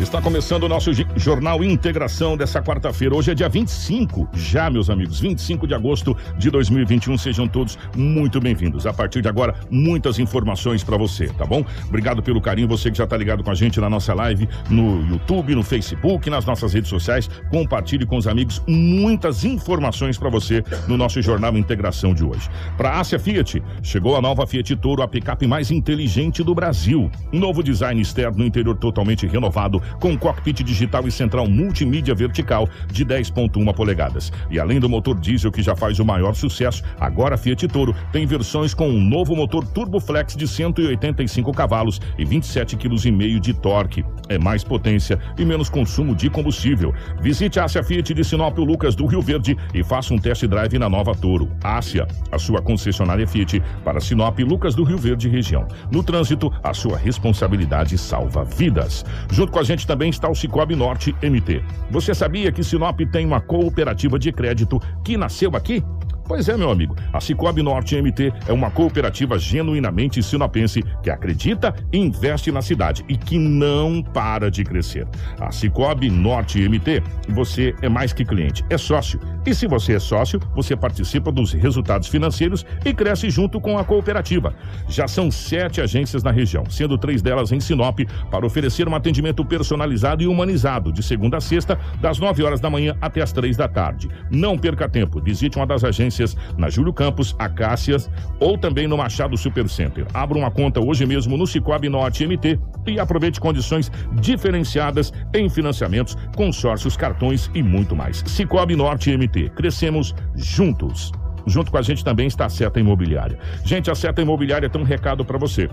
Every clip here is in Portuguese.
Está começando o nosso Jornal Integração dessa quarta-feira. Hoje é dia 25, já, meus amigos, 25 de agosto de 2021. Sejam todos muito bem-vindos. A partir de agora, muitas informações para você, tá bom? Obrigado pelo carinho, você que já está ligado com a gente na nossa live, no YouTube, no Facebook, nas nossas redes sociais. Compartilhe com os amigos muitas informações para você no nosso Jornal Integração de hoje. Para a Ásia Fiat, chegou a nova Fiat Toro, a picape mais inteligente do Brasil. Novo design externo no interior totalmente renovado com cockpit digital e central multimídia vertical de 10.1 polegadas. E além do motor diesel que já faz o maior sucesso, agora a Fiat Toro tem versões com um novo motor Turbo Flex de 185 cavalos e 27,5 kg de torque. É mais potência e menos consumo de combustível. Visite a Ásia Fiat de Sinop Lucas do Rio Verde e faça um test drive na nova Toro. Ásia, a sua concessionária Fiat para Sinop Lucas do Rio Verde região. No trânsito, a sua responsabilidade salva vidas. Junto com a gente também está o Cicobi Norte MT. Você sabia que Sinop tem uma cooperativa de crédito que nasceu aqui? Pois é, meu amigo. A Cicobi Norte MT é uma cooperativa genuinamente sinopense que acredita e investe na cidade e que não para de crescer. A Cicobi Norte MT, você é mais que cliente, é sócio. E se você é sócio, você participa dos resultados financeiros e cresce junto com a cooperativa. Já são sete agências na região, sendo três delas em Sinop, para oferecer um atendimento personalizado e humanizado, de segunda a sexta, das nove horas da manhã até as três da tarde. Não perca tempo, visite uma das agências na Júlio Campos, Acácias ou também no Machado Supercenter. Abra uma conta hoje mesmo no Cicobi Norte MT e aproveite condições diferenciadas em financiamentos, consórcios, cartões e muito mais. Cicobi Norte MT. Crescemos juntos. Junto com a gente também está a Seta Imobiliária. Gente, a Seta Imobiliária tem um recado para você.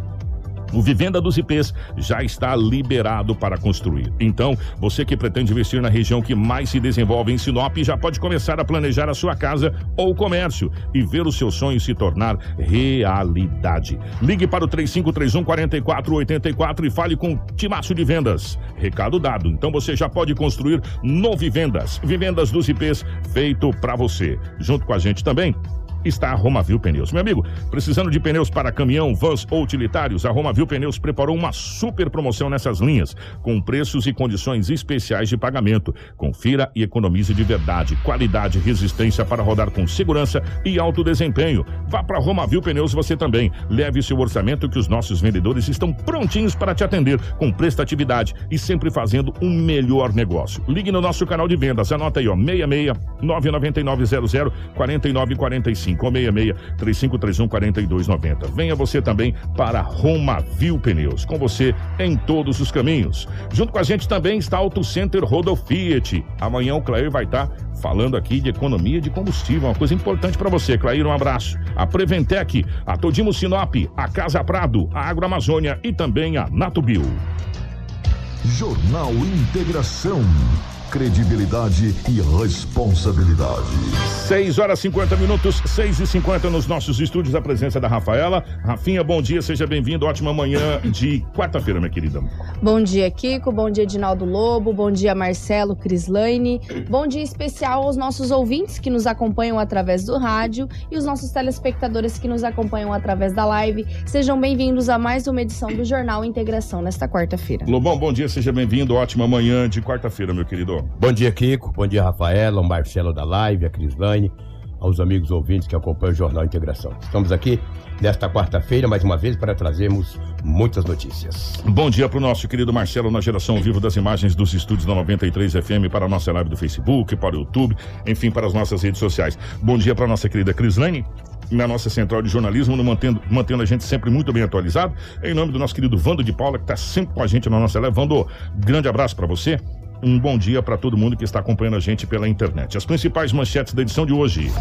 O Vivenda dos IPs já está liberado para construir. Então, você que pretende investir na região que mais se desenvolve em Sinop já pode começar a planejar a sua casa ou comércio e ver o seu sonho se tornar realidade. Ligue para o 3531 4484 e fale com Timácio de Vendas. Recado dado. Então você já pode construir no Vivendas. Vivendas dos IPs feito para você. Junto com a gente também está a Romavil Pneus. Meu amigo, precisando de pneus para caminhão, vans ou utilitários, a Romavil Pneus preparou uma super promoção nessas linhas, com preços e condições especiais de pagamento. Confira e economize de verdade, qualidade e resistência para rodar com segurança e alto desempenho. Vá para Romavil Pneus você também. Leve seu orçamento que os nossos vendedores estão prontinhos para te atender com prestatividade e sempre fazendo um melhor negócio. Ligue no nosso canal de vendas, anota aí, ó, 66 99900 4945 566 3531 4290. Venha você também para Roma Viu Pneus, com você em todos os caminhos. Junto com a gente também está Auto Center Rodo Fiat. Amanhã o Clair vai estar falando aqui de economia de combustível, uma coisa importante para você, Clair, um abraço. A Preventec, a Todimo Sinop, a Casa Prado, a Agroamazônia e também a Natubio. Jornal Integração credibilidade e responsabilidade. 6 horas 50 minutos, 6 e 50 nos nossos estúdios, a presença da Rafaela. Rafinha, bom dia, seja bem-vindo. Ótima manhã de quarta-feira, minha querida. Bom dia, Kiko. Bom dia, Edinaldo Lobo. Bom dia, Marcelo Crislaine. Bom dia especial aos nossos ouvintes que nos acompanham através do rádio e os nossos telespectadores que nos acompanham através da live. Sejam bem-vindos a mais uma edição do Jornal Integração nesta quarta-feira. Lobão, bom dia, seja bem-vindo. Ótima manhã de quarta-feira, meu querido. Bom dia, Kiko. Bom dia, Rafaela, Marcelo da Live, a Crislane. aos amigos ouvintes que acompanham o Jornal Integração. Estamos aqui nesta quarta-feira, mais uma vez, para trazermos muitas notícias. Bom dia para o nosso querido Marcelo na geração vivo das imagens dos estúdios da 93 FM para a nossa live do Facebook, para o YouTube, enfim, para as nossas redes sociais. Bom dia para a nossa querida Crislane na nossa central de jornalismo, mantendo, mantendo a gente sempre muito bem atualizado. Em nome do nosso querido Vando de Paula, que está sempre com a gente na nossa live. Vando, grande abraço para você. Um bom dia para todo mundo que está acompanhando a gente pela internet. As principais manchetes da edição de hoje.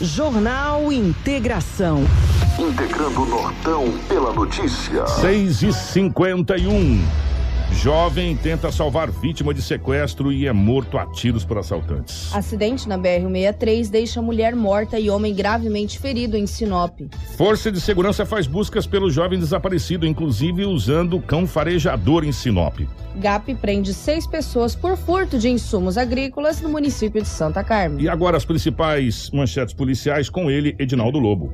Jornal Integração. Integrando o Nortão pela notícia. 6 e 51 Jovem tenta salvar vítima de sequestro e é morto a tiros por assaltantes. Acidente na BR-163 deixa mulher morta e homem gravemente ferido em Sinop. Força de segurança faz buscas pelo jovem desaparecido, inclusive usando cão farejador em Sinop. GAP prende seis pessoas por furto de insumos agrícolas no município de Santa Carmen. E agora as principais manchetes policiais com ele, Edinaldo Lobo.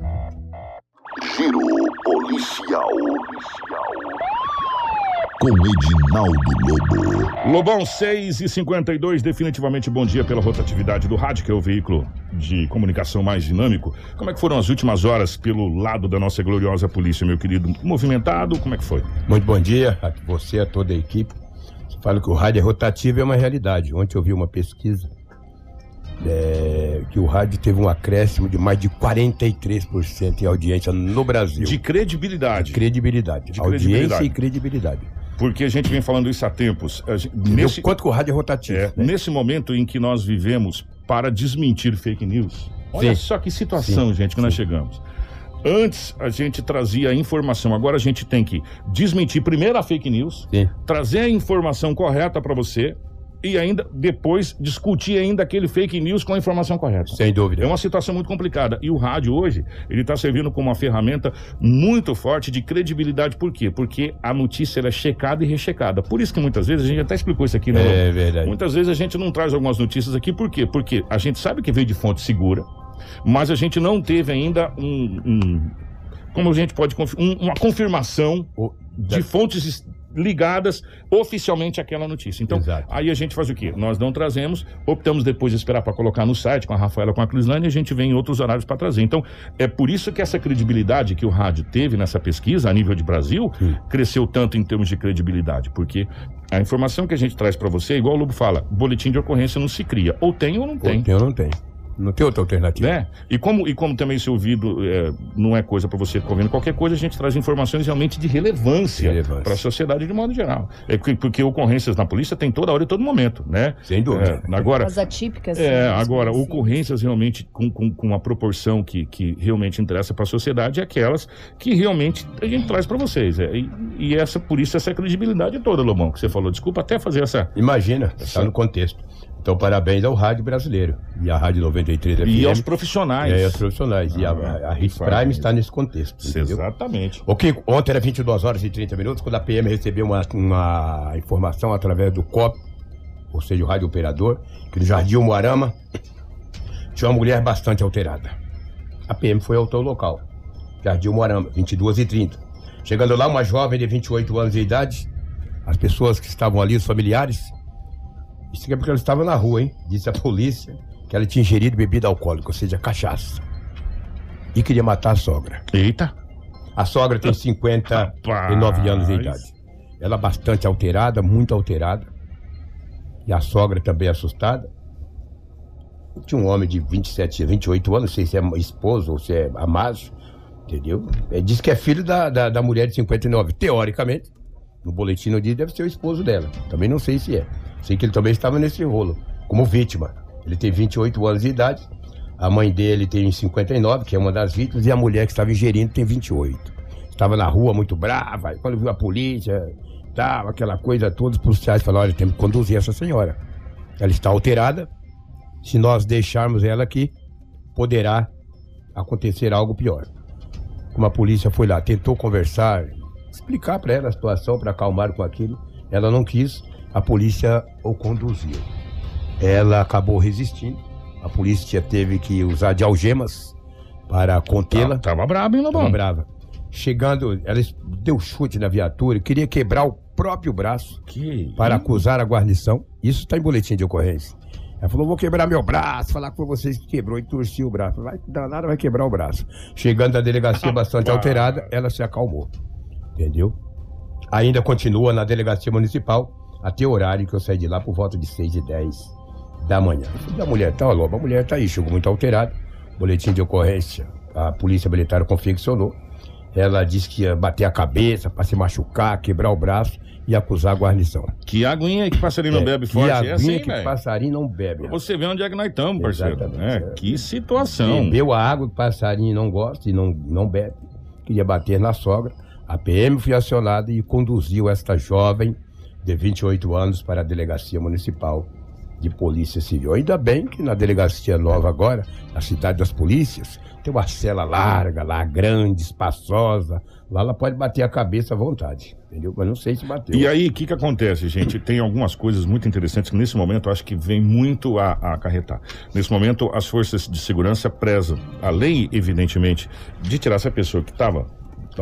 Giro policial com Edinaldo Lobo. Lobão 6 e 52, definitivamente bom dia pela rotatividade do rádio, que é o veículo de comunicação mais dinâmico. Como é que foram as últimas horas pelo lado da nossa gloriosa polícia, meu querido? Movimentado, como é que foi? Muito bom dia a você, a toda a equipe. Falo que o rádio é rotativo é uma realidade. Ontem eu vi uma pesquisa é, que o rádio teve um acréscimo de mais de 43% em audiência no Brasil. De credibilidade. De credibilidade. De audiência credibilidade. e credibilidade. Porque a gente vem falando isso há tempos. A gente- Nesse... Quanto que o rádio é rotativo. é, né? nesse momento em que nós vivemos para desmentir fake news. Olha Sim. só que situação, Sim. gente, que nós chegamos. Antes a gente trazia a informação, agora a gente tem que desmentir primeiro a fake news, Sim. trazer a informação correta para você e ainda depois discutir ainda aquele fake news com a informação correta. Sem dúvida. É uma situação muito complicada. E o rádio hoje, ele está servindo como uma ferramenta muito forte de credibilidade. Por quê? Porque a notícia é checada e rechecada. Por isso que muitas vezes, a gente até explicou isso aqui, né? É verdade. Muitas vezes a gente não traz algumas notícias aqui, por quê? Porque a gente sabe que veio de fonte segura, mas a gente não teve ainda um. um- como a gente pode. um- uma confirmação de fontes es- ligadas oficialmente àquela notícia. Então, Exato. aí a gente faz o quê? Nós não trazemos, optamos depois de esperar para colocar no site com a Rafaela, com a Crislane, e a gente vem em outros horários para trazer. Então, é por isso que essa credibilidade que o rádio teve nessa pesquisa a nível de Brasil Sim. cresceu tanto em termos de credibilidade, porque a informação que a gente traz para você, igual o Lobo fala, boletim de ocorrência não se cria, ou tem ou não Ou tem. tem ou não tem. Não tem outra alternativa. Né? E como, e como também esse ouvido é, não é coisa para você ficar ouvindo qualquer coisa, a gente traz informações realmente de relevância Relevância. para a sociedade de modo geral. É porque, porque ocorrências na polícia tem toda hora e todo momento, né? Sem dúvida. É, agora, As atípicas. é, né, agora, ocorrências realmente com, com, com a proporção que, que realmente interessa para a sociedade é aquelas que realmente a gente traz para vocês. É, e, e essa, por isso, essa credibilidade toda, Lobão, que você falou. Desculpa até fazer essa. Imagina, está no contexto. Então, parabéns ao rádio brasileiro e à Rádio 93 FM. E aos profissionais. É, aos profissionais. e a, Ah, a, a Prime está nesse contexto. entendeu? Exatamente. Ok, ontem era 22 horas e 30 minutos, quando a PM recebeu uma, uma informação através do COP, ou seja, o rádio operador, que no Jardim Moarama tinha uma mulher bastante alterada. A PM foi ao local, Jardim Moarama, 22 e 30. Chegando lá, uma jovem de 28 anos de idade, as pessoas que estavam ali, os familiares, isso aqui é porque ela estava na rua, hein? Disse a polícia que ela tinha ingerido bebida alcoólica, ou seja, cachaça. E queria matar a sogra. Eita. A sogra tem 59 anos de idade. Ela bastante alterada, muito alterada. E a sogra também assustada. Tinha um homem de 27, 28 anos, não sei se é esposo ou se é amado, entendeu? Ele diz que é filho da, da, da mulher de 59. Teoricamente, no boletim no dia deve ser o esposo dela. Também não sei se é. Sei que ele também estava nesse rolo, como vítima. Ele tem 28 anos de idade. A mãe dele tem 59, que é uma das vítimas, e a mulher que estava ingerindo tem 28. Estava na rua muito brava, quando viu a polícia, tal, aquela coisa toda, os policiais falaram, olha, temos que conduzir essa senhora. Ela está alterada. Se nós deixarmos ela aqui, poderá acontecer algo pior. Como a polícia foi lá, tentou conversar, explicar para ela a situação, para acalmar com aquilo, ela não quis, a polícia o conduziu. Ela acabou resistindo, a polícia teve que usar de algemas para contê-la. Tá- Tava brabo, hein, Lobão? Tava brava. Chegando, ela deu chute na viatura, queria quebrar o próprio braço Que... para acusar a guarnição. Isso está em boletim de ocorrência. Ela falou, vou quebrar meu braço, falar foi vocês que quebrou e torci o braço. Vai danada, vai quebrar o braço. Chegando à delegacia bastante alterada, ela se acalmou. Entendeu? Ainda continua na delegacia municipal até o horário que eu saí de lá por volta de 6 e 10 da manhã. A mulher tá, logo, a mulher tá aí, chegou muito alterada. Boletim de ocorrência, a polícia militar confeccionou. Ela disse que ia bater a cabeça para se machucar, quebrar o braço e acusar a guarnição. Que aguinha que passarinho não É, bebe que forte. aguinha é assim, que passarinho não bebe. Você vê onde é que nós estamos, parceiro. É, é. que situação. Bebeu a água que passarinho não gosta e não, não bebe. Queria bater na sogra. A PM foi acionada e conduziu esta jovem de 28 anos para a delegacia municipal de polícia civil. Ainda bem que na delegacia nova agora, na cidade das polícias, tem uma cela larga lá, grande, espaçosa. Lá ela pode bater a cabeça à vontade, entendeu? Mas não sei se bateu. E aí, o que que acontece, gente? Tem algumas coisas muito interessantes que nesse momento acho que vem muito a, a acarretar. Nesse momento, as forças de segurança prezam, além, evidentemente, de tirar essa pessoa que estava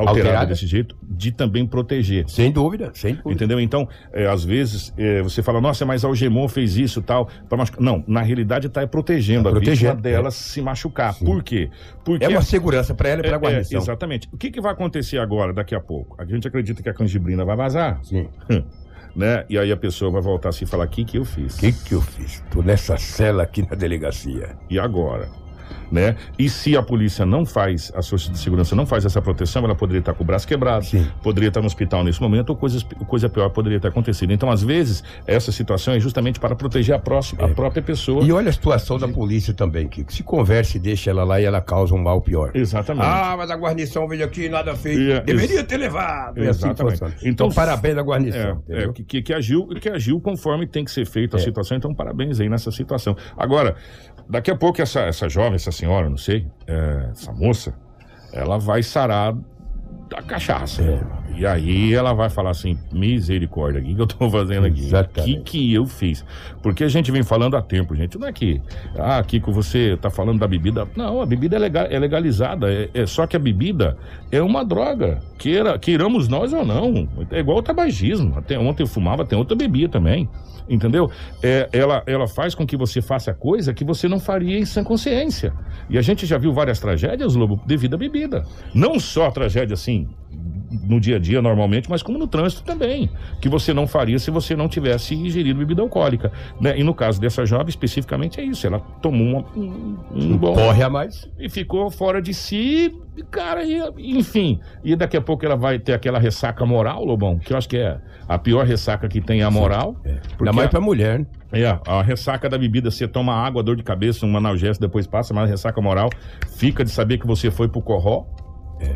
alterada, Alterada. desse jeito, de também proteger. Sem dúvida, sem dúvida. Entendeu? Então, é, às vezes, é, você fala, nossa, mas a Algemon fez isso tal. Pra machucar. Não, na realidade está protegendo Tá a protegendo, vítima dela é. se machucar. Sim. Por quê? Porque É uma segurança para ela e para a é, é, guarnição. exatamente. O que, que vai acontecer agora, daqui a pouco? A gente acredita que a canjibrina vai vazar, Sim. né? E aí a pessoa vai voltar a se falar, o que, que eu fiz? O que, que eu fiz? Tô nessa cela aqui na delegacia. E agora? Né? E se a polícia não faz, as forças de segurança não faz essa proteção, ela poderia estar com o braço quebrado, Sim. poderia estar no hospital nesse momento, ou coisas, coisa pior poderia ter acontecido. Então, às vezes, essa situação é justamente para proteger a, próxima, a própria pessoa. E olha a situação da polícia também, Kiko. Se conversa e deixa ela lá e ela causa um mal pior. Exatamente. Ah, mas a guarnição veio aqui e nada fez. É- Deveria ter levado. Exatamente. Então, Então, parabéns à É, guarnição. é, que, que, que agiu, que agiu conforme tem que ser feita a É. situação, então parabéns aí nessa situação. Agora, daqui a pouco essa, essa jovem, essa senhora, não sei, é, essa moça, ela vai sarar da cachaça. É. E aí ela vai falar assim, misericórdia, o que, que eu tô fazendo aqui? O que, que eu fiz? Porque a gente vem falando há tempo, gente. Não é que, ah, Kiko, você tá falando da bebida. Não, a bebida é, legal, é legalizada. É, é só que a bebida é uma droga. Queira, queiramos nós ou não. É igual o tabagismo. Até ontem eu fumava, tem outra bebia também. Entendeu? É, ela, ela faz com que você faça coisa que você não faria em sã consciência. E a gente já viu várias tragédias, Lobo, devido à bebida. Não só tragédia assim, no dia a dia normalmente, mas como no trânsito também, que você não faria se você não tivesse ingerido bebida alcoólica, né? E no caso dessa jovem especificamente é isso, ela tomou uma- um, um bom Corre a mais. e ficou fora de si, cara, e, enfim, e daqui a pouco ela vai ter aquela ressaca moral, Lobão, que eu acho que é a pior ressaca que tem é a moral, É. Ainda mais pra mulher, né? é, a ressaca da bebida, você toma água, dor de cabeça, um analgésico, depois passa, mas a ressaca moral fica de saber que você foi pro corró,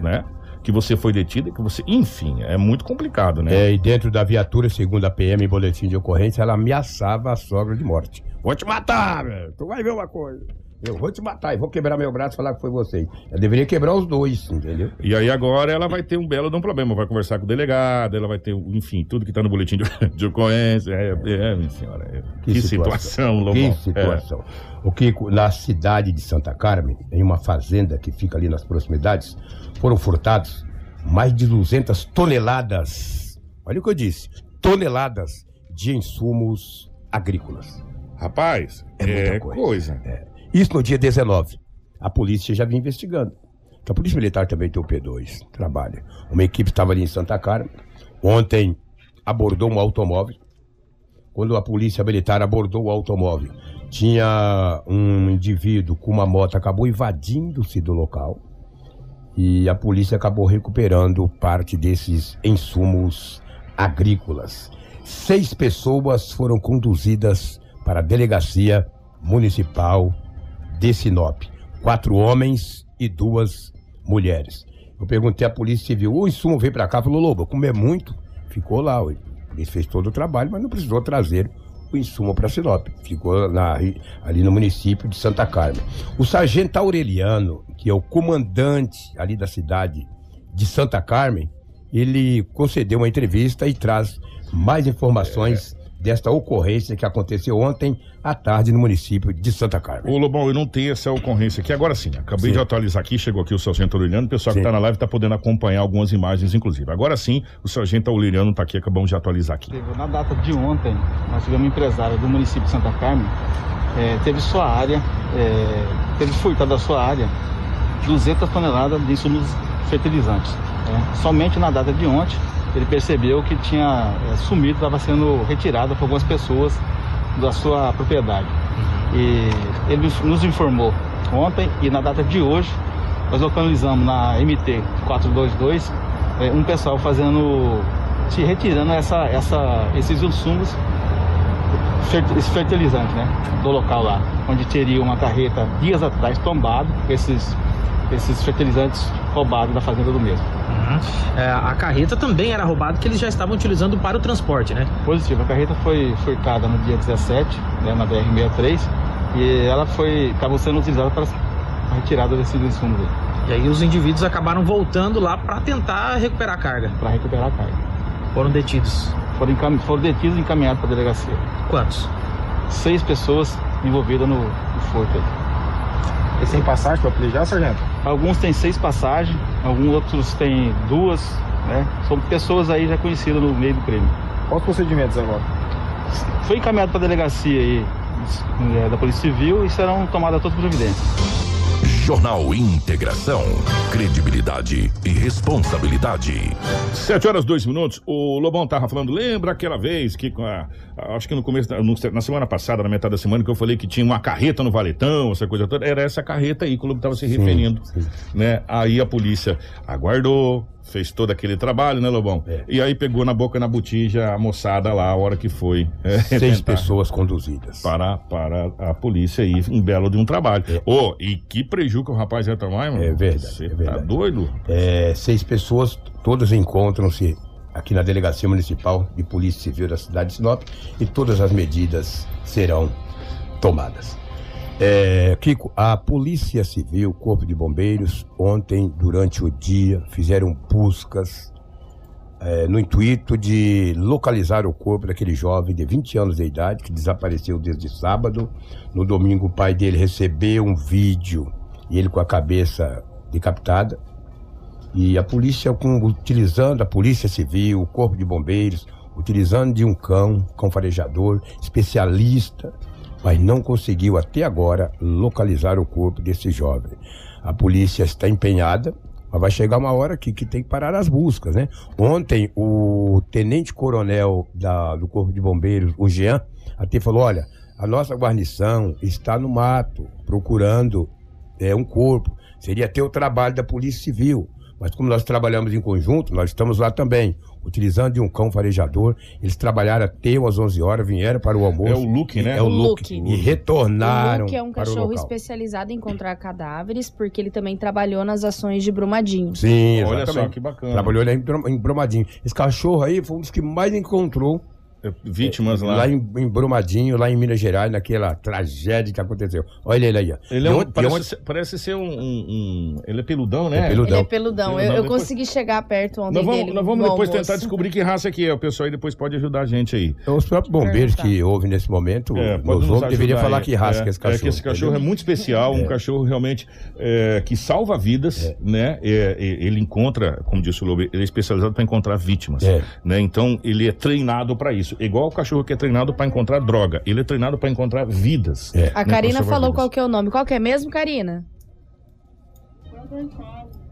né? Que você foi detido, que você. Enfim, é muito complicado, né? É, e dentro da viatura, segundo a PM em boletim de ocorrência, ela ameaçava a sogra de morte. Vou te matar, velho. Tu vai ver uma coisa. Eu vou te matar e vou quebrar meu braço e falar que foi vocês. Eu deveria quebrar os dois, entendeu? E aí agora ela vai ter um belo de um problema, vai conversar com o delegado, ela vai ter, enfim, tudo que tá no boletim de, de ocorrência. É, é, minha senhora. é. Que, situação, Lobão. Que É. situação. O Kiko, na cidade de Santa Carmen, em uma fazenda que fica ali nas proximidades, foram furtados mais de 200 toneladas. Olha o que eu disse: toneladas de insumos agrícolas. Rapaz, É é, muita coisa. coisa. É. Isso no dia 19. A polícia já vinha investigando. Então, a Polícia Militar também tem o P2, trabalha. Uma equipe estava ali em Santa Carmen. Ontem abordou um automóvel. Quando a Polícia Militar abordou o automóvel, tinha um indivíduo com uma moto, acabou invadindo-se do local. E a polícia acabou recuperando parte desses insumos agrícolas. Seis pessoas foram conduzidas para a delegacia municipal de Sinop. Quatro homens e duas mulheres. Eu perguntei à Polícia Civil, o insumo veio para cá, falou, Lobo, como é muito, ficou lá. ué. Ele fez todo o trabalho, mas não precisou trazer o insumo para Sinop. Ficou na- ali no município de Santa Carmen. O sargento Aureliano, que é o comandante ali da cidade de Santa Carmen, ele concedeu uma entrevista e traz mais informações desta ocorrência que aconteceu ontem à tarde no município de Santa Carmen. Ô, Lobão, eu não tenho essa ocorrência aqui. Agora sim, acabei Sim. de atualizar aqui, chegou aqui o Sargento Aureliano, o pessoal que Sim. tá na live tá podendo acompanhar algumas imagens, inclusive. Agora sim, o Sargento Aureliano tá aqui, acabamos de atualizar aqui. Teve- Na data de ontem, nós tivemos uma empresária do município de Santa Carmen é, teve sua área, é, teve furtado da sua área 200 toneladas de insumos fertilizantes. Né? Somente na data de ontem ele percebeu que tinha é, sumido, estava sendo retirado por algumas pessoas da sua propriedade. E ele nos informou ontem e na data de hoje nós localizamos na MT 422 é, um pessoal fazendo, se retirando essa, essa, esses insumos esse fertilizante, né, do local lá, onde teria uma carreta dias atrás tombado esses esses fertilizantes roubados da fazenda do mesmo. Uhum. É, a carreta também era roubada que eles já estavam utilizando para o transporte, né? Positivo. A carreta foi furtada no dia 17, né, na BR-63, e ela foi estava sendo utilizada para a retirada desses insumos. E aí os indivíduos acabaram voltando lá para tentar recuperar a carga. Para recuperar a carga. Foram detidos. Foram, encam... foram detidos e encaminhados para a delegacia. Quantos? Seis pessoas envolvidas no, no furto. E sem passagem para policiar, sargento? Alguns têm seis passagens, alguns outros têm duas, né? São pessoas aí já conhecidas no meio do crime. Quais os procedimentos agora? Foi encaminhado para a delegacia aí é, da Polícia Civil e serão tomadas todas as providências. Jornal Integração. Credibilidade e responsabilidade. Sete horas, dois minutos. O Lobão tava falando, lembra aquela vez que, a, acho que no começo, no, na semana passada, na metade da semana, que eu falei que tinha uma carreta no Valetão, essa coisa toda. Era essa carreta aí que o Lobo tava se referindo. Sim, sim. Né? Aí a polícia aguardou, fez todo aquele trabalho, né, Lobão? É. E aí pegou na boca na botija a moçada lá, a hora que foi. É, Seis pessoas conduzidas. Para, para a polícia aí, um belo de um trabalho. É. Oh, e que prejuízo que o rapaz ia tomar, mano? É verdade. Você é tá verdade. doido? É, seis pessoas, todas encontram-se aqui na Delegacia Municipal de Polícia Civil da cidade de Sinop e todas as medidas serão tomadas. É, Kiko, a Polícia Civil, Corpo de Bombeiros, ontem, durante o dia, fizeram buscas é, no intuito de localizar o corpo daquele jovem de 20 anos de idade que desapareceu desde sábado. No domingo, o pai dele recebeu um vídeo e ele com a cabeça decapitada. E a polícia, com, utilizando a Polícia Civil, o Corpo de Bombeiros, utilizando de um cão, cão farejador, especialista mas não conseguiu até agora localizar o corpo desse jovem. A polícia está empenhada, mas vai chegar uma hora que, que tem que parar as buscas, né? Ontem, o tenente-coronel do Corpo de Bombeiros, o Jean, até falou: olha, a nossa guarnição está no mato procurando é, um corpo. Seria até o trabalho da Polícia Civil. Mas como nós trabalhamos em conjunto, nós estamos lá também utilizando de um cão farejador. Eles trabalharam até umas 11 horas, vieram para o almoço. É o Luke, né? É o Luke. E retornaram. O Luke é um cachorro especializado em encontrar cadáveres, porque ele também trabalhou nas ações de Brumadinho. Sim, Olha exatamente. só que bacana. Trabalhou em Brumadinho. Esse cachorro aí foi um dos que mais encontrou vítimas é, lá. Lá em, em, Brumadinho, lá em Minas Gerais, naquela tragédia que aconteceu. Olha ele aí, ó. Ele é um, parece, onde... ser, parece, ser um, um, um, Ele é peludão, né? É peludão. Ele é peludão. Eu, eu depois... consegui chegar perto ontem nós vamos, dele. Nós vamos depois almoço. tentar descobrir que raça que é. O pessoal aí depois pode ajudar a gente aí. Então, os próprios bombeiros que ouvem nesse momento, é, nos nos deveria falar aí. que raça é, que esse cachorro. É que esse cachorro entendeu? é muito especial, um é. cachorro realmente é, que salva vidas, É. né? ele encontra, como disse o Lobo, ele é especializado para encontrar vítimas. Né? Então, ele é treinado para isso. Igual o cachorro que é treinado para encontrar droga. Ele é treinado para encontrar vidas. É. A né, Karina falou qual que é o nome. Qual que é mesmo, Karina?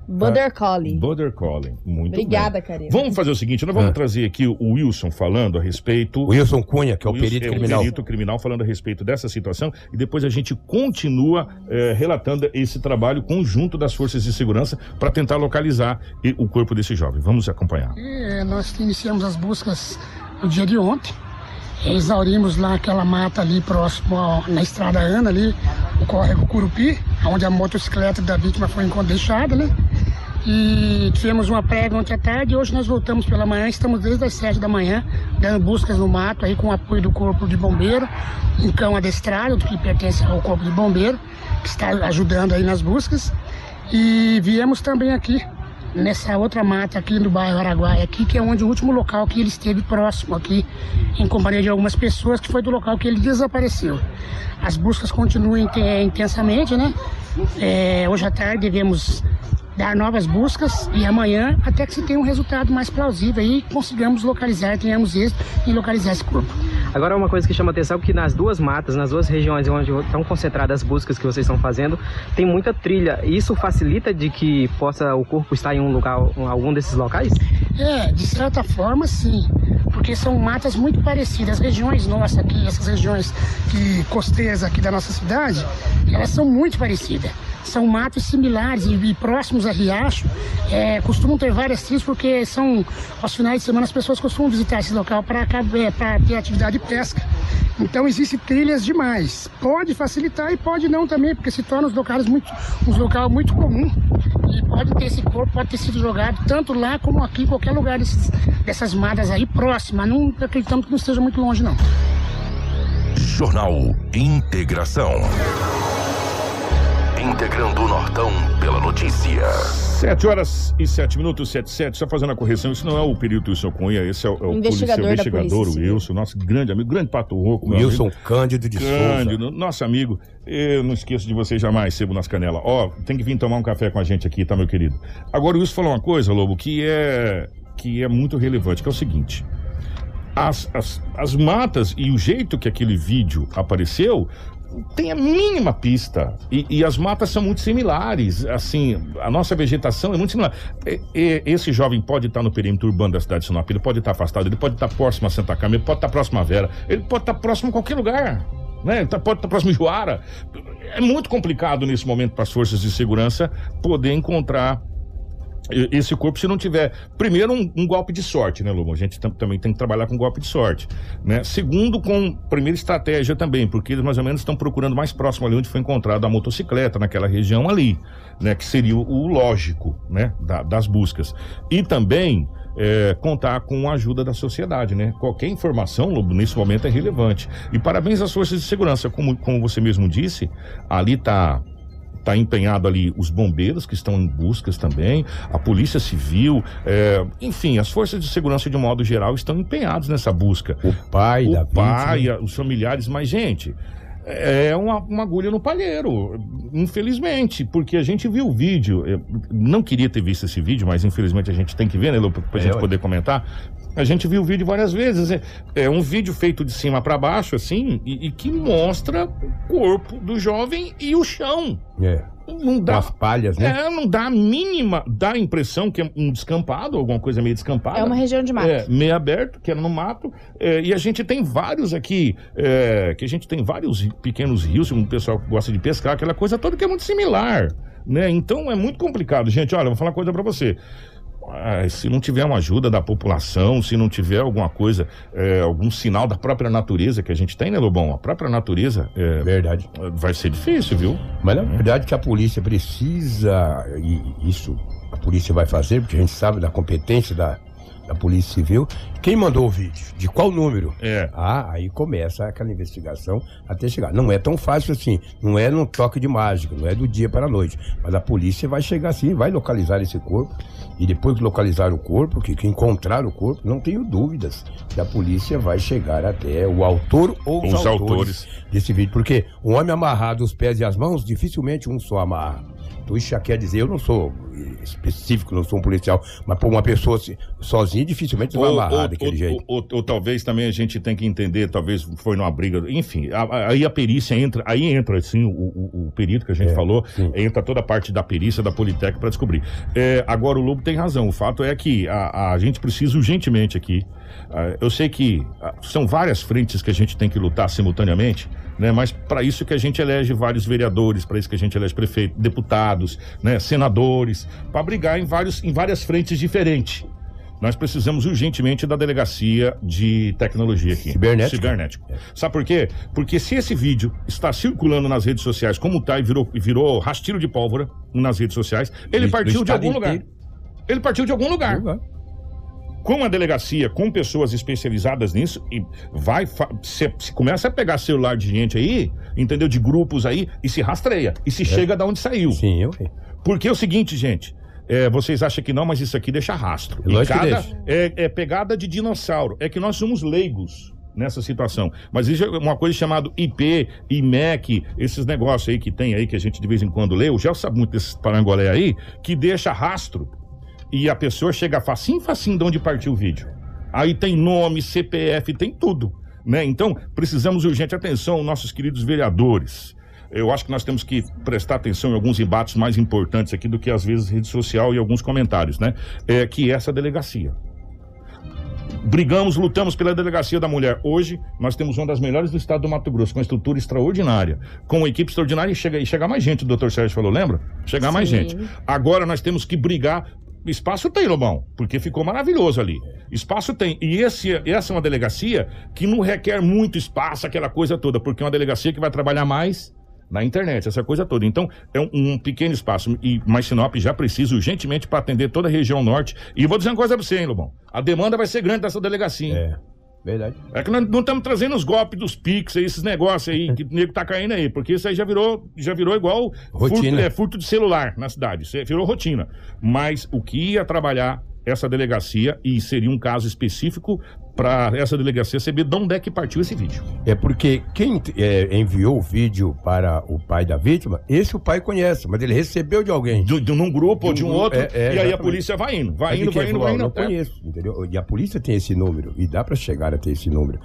Border Collie. Border Collie. Muito Obrigada, bem. Karina. Vamos fazer o seguinte, nós vamos Ah. trazer aqui o Wilson falando a respeito... O Wilson Cunha, que é o, Wilson- perito é criminal. O perito criminal falando a respeito dessa situação e depois a gente continua eh, relatando esse trabalho conjunto das forças de segurança para tentar localizar e- o corpo desse jovem. Vamos acompanhar. É, nós iniciamos as buscas no dia de ontem. Exaurimos lá aquela mata ali próximo ao- na estrada Ana, ali, o córrego Curupi, onde a motocicleta da vítima foi deixada, né? E tivemos uma prega ontem à tarde e hoje nós voltamos pela manhã, estamos desde as sete da manhã, dando buscas no mato aí com o apoio do Corpo de Bombeiro, um cão adestrado que pertence ao Corpo de Bombeiro, que está ajudando aí nas buscas. E viemos também aqui nessa outra mata aqui no bairro Araguaia aqui, que é onde o último local que ele esteve próximo aqui, em companhia de algumas pessoas, que foi do local que ele desapareceu. As buscas continuam inten- intensamente, né? É, hoje à tarde devemos dar novas buscas e amanhã até que se tenha um resultado mais plausível e consigamos localizar, tenhamos êxito em localizar esse corpo. Agora, uma coisa que chama atenção é que nas duas matas, nas duas regiões onde estão concentradas as buscas que vocês estão fazendo, tem muita trilha. Isso facilita de que possa o corpo estar em um lugar, em algum desses locais? É, de certa forma, sim. Porque são matas muito parecidas. As regiões nossas aqui, essas regiões que, costeiras aqui da nossa cidade, elas são muito parecidas. São matos similares e, e próximos a riacho. É, costumam ter várias trilhas porque são, aos finais de semana, as pessoas costumam visitar esse local para é, ter atividade de pesca. Então existem trilhas demais. Pode facilitar e pode não também, porque se torna os locais muito, um local muito comum. E pode ter esse corpo, pode ter sido jogado tanto lá como aqui, em qualquer lugar desses, dessas matas aí próximas. Não acreditamos que não esteja muito longe, não. Jornal Integração. Integrando o Nortão pela notícia. 7 horas e 7 minutos, 7 7. Só fazendo a correção, isso não é o perito Wilson Cunha, esse é o, é o investigador, policial, investigador polícia, o Wilson, nosso grande amigo, grande pato rouco. Wilson amigo. Cândido de Cândido, Souza. nosso amigo. Eu não esqueço de você jamais, sebo nas canelas. Ó, tem que vir tomar um café com a gente aqui, tá, meu querido? Agora o Wilson falou uma coisa, Lobo, que é, que é muito relevante, que é o seguinte. As, as, as matas e o jeito que aquele vídeo apareceu tem a mínima pista. E, e, as matas são muito similares. Assim, a nossa vegetação é muito similar. E, e, esse jovem pode estar no perímetro urbano da cidade de Sinop, ele pode estar afastado, ele pode estar próximo a Santa Câmara, ele pode estar próximo a Vera, ele pode estar próximo a qualquer lugar. Né? Ele pode estar próximo a Juara. É muito complicado nesse momento para as forças de segurança poder encontrar esse corpo se não tiver, primeiro, um, um golpe de sorte, né, Lobo? A gente também tem que trabalhar com golpe de sorte, né? Segundo, com primeira estratégia também, porque eles mais ou menos estão procurando mais próximo ali onde foi encontrada a motocicleta, naquela região ali, né? Que seria o, o lógico, né? Da, das buscas. E também é, contar com a ajuda da sociedade, né? Qualquer informação, Lobo, nesse momento é relevante. E parabéns às forças de segurança, como, como você mesmo disse, ali tá está empenhado ali os bombeiros que estão em buscas também, a polícia civil, é, enfim, as forças de segurança de um modo geral estão empenhados nessa busca. O pai o da pai, vítima. os familiares, mas gente, é uma, uma, agulha no palheiro, infelizmente, porque a gente viu o vídeo, eu não queria ter visto esse vídeo, mas infelizmente a gente tem que ver, né, para a É, gente poder comentar. A gente viu o vídeo várias vezes. É, é um vídeo feito de cima para baixo, assim, e, e que mostra o corpo do jovem e o chão. É. Não Com dá. as palhas, né? É, não dá a mínima, dá a impressão que é um descampado, alguma coisa meio descampada. É uma região de mato. É, meio aberto, que era no mato. é, e a gente tem vários aqui, é, que a gente tem vários pequenos rios, um pessoal que gosta de pescar, aquela coisa toda que é muito similar. Né? Então é muito complicado. Gente, olha, eu vou falar uma coisa pra você. Ah, se não tiver uma ajuda da população, se não tiver alguma coisa, é, algum sinal da própria natureza que a gente tem, né, Lobão? A própria natureza é, Verdade. vai ser difícil, viu? Mas na verdade que a polícia precisa, e isso a polícia vai fazer, porque a gente sabe da competência da, da Polícia Civil. Quem mandou o vídeo? De qual número? É. Ah, aí começa aquela investigação até chegar. Não é tão fácil assim, não é num toque de mágica, não é do dia para a noite. Mas a polícia vai chegar assim, vai localizar esse corpo. E depois que localizar o corpo, que, que encontrar o corpo, não tenho dúvidas que a polícia vai chegar até o autor ou os, Os autores. desse vídeo. Porque um homem amarrado os pés e as mãos, dificilmente um só amarra. Isso já quer dizer, eu não sou específico, não sou um policial, mas por uma pessoa se- sozinha, dificilmente vai amarrar daquele jeito. Ou, ou talvez também a gente tem que entender, talvez foi numa briga, enfim, aí a perícia entra, aí entra assim o, o- o perito que a gente É, falou, sim. entra toda a parte da perícia, da Politec para descobrir. É, agora o Lobo tem razão, o fato é que a, a gente precisa urgentemente aqui, eu sei que ah, são várias frentes que a gente tem que lutar simultaneamente, né? Mas para isso que a gente elege vários vereadores, para isso que a gente elege prefeitos, deputados, né? Senadores, para brigar em vários, em várias frentes diferentes. Nós precisamos urgentemente da delegacia de tecnologia aqui. Cibernética. Cibernético. Sabe por quê? Porque se esse vídeo está circulando nas redes sociais como está e virou, virou rastilho de pólvora nas redes sociais, ele Do- partiu do de algum estado lugar. inteiro. Ele partiu de algum lugar com a delegacia, com pessoas especializadas nisso, e vai, se, se começa a pegar celular de gente aí, entendeu? De grupos aí, e se rastreia, e se chega da onde saiu. É. Sim, eu Porque é o seguinte, gente. é, vocês acham que não, mas isso aqui deixa rastro. E Lógico cada- é, é pegada de dinossauro. É que nós somos leigos nessa situação. Mas isso é uma coisa chamada IP, IMEC, esses negócios aí que tem aí, que a gente de vez em quando lê. O Gel sabe muito desses parangolé aí, que deixa rastro. E a pessoa chega facinho, facinho de onde partiu o vídeo. Aí tem nome, CPF, tem tudo. né? Então, precisamos urgente atenção, nossos queridos vereadores. Eu acho que nós temos que prestar atenção em alguns embates mais importantes aqui do que às vezes rede social e alguns comentários, né? É que essa delegacia. Brigamos, lutamos pela delegacia da mulher. Hoje nós temos uma das melhores do estado do Mato Grosso, com estrutura extraordinária, com uma equipe extraordinária e chega e chegar mais gente, o doutor Sérgio falou, lembra? Chegar mais gente. Agora nós temos que brigar Espaço tem, Lobão, porque ficou maravilhoso ali. Espaço tem. E esse, essa é uma delegacia que não requer muito espaço, aquela coisa toda, porque é uma delegacia que vai trabalhar mais na internet, essa coisa toda. Então, é um, um pequeno espaço. E, mas Sinop já precisa urgentemente para atender toda a região norte. E vou dizer uma coisa pra você, hein, Lobão? A demanda vai ser grande dessa delegacia. É, verdade. É que nós não estamos trazendo os golpes dos Pix, aí, esses negócios aí, que o nego tá caindo aí, porque isso aí já virou, já virou igual Rotina. Furto, é, furto de celular na cidade. Isso aí virou rotina. Mas o que ia trabalhar essa delegacia, e seria um caso específico para essa delegacia saber de onde é que partiu esse vídeo. É porque quem é, enviou o vídeo para o pai da vítima, esse o pai conhece, mas ele recebeu de alguém. De, de um grupo ou de um grupo, outro, é, é, e aí a exatamente. polícia vai indo, vai Aí indo, vai indo, vai "Ah, indo. Não conheço, entendeu? E a polícia tem esse número, e dá pra chegar a ter esse número.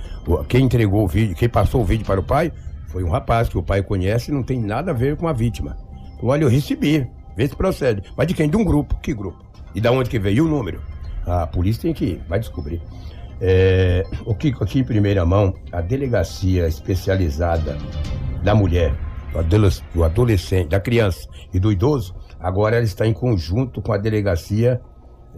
Quem entregou o vídeo, quem passou o vídeo para o pai, foi um rapaz que o pai conhece e não tem nada a ver com a vítima. Olha, eu recebi, vê se procede. Mas de quem? De um grupo. Que grupo? E da onde que veio o número? A polícia tem que ir, vai descobrir. É, o Kiko, aqui em primeira mão, a delegacia especializada da mulher, do adoles- do adolescente, da criança e do idoso, agora ela está em conjunto com a delegacia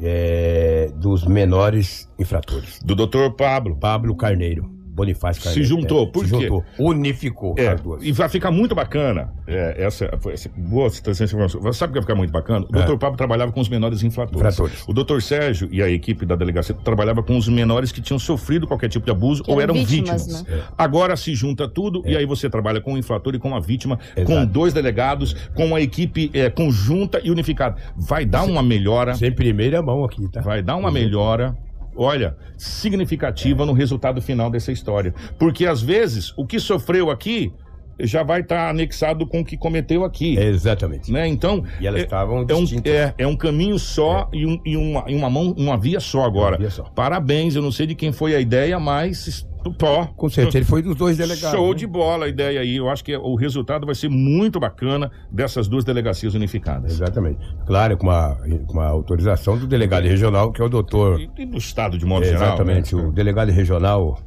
é, dos menores infratores. Do doutor Pablo. Pablo Carneiro. Bonifácio Se Carneiro. juntou, é, por se quê? juntou, unificou É, as duas. e vai ficar muito bacana. É, essa, foi essa boa citação, essa informação. Você Sabe o que vai ficar muito bacana? O doutor Pablo trabalhava com os menores infratores. É. Infratores. O doutor Sérgio e a equipe da delegacia trabalhava com os menores que tinham sofrido qualquer tipo de abuso Que ou eram eram vítimas, vítimas. né? Agora se junta tudo e aí você trabalha com o infrator e com a vítima, com Exato. dois delegados, com uma equipe é, conjunta e unificada. Vai dar uma melhora. Sem primeira mão aqui, tá? Vai dar uma melhora, olha, significativa no resultado final dessa história. Porque às vezes o que sofreu aqui já vai estar anexado com o que cometeu aqui. Exatamente. Né? Então, E elas é, estavam é um, é, é um caminho só e, um- e uma, e uma mão, uma via só agora. Uma via só. Parabéns, eu não sei de quem foi a ideia, mas pó. Com certeza, ele foi dos dois delegados. Show né? de bola a ideia aí. Eu acho que o resultado vai ser muito bacana dessas duas delegacias unificadas. Exatamente. Claro, com uma, com uma autorização do delegado regional, que é o doutor. E, e do estado de modo geral. Exatamente, né? o delegado regional,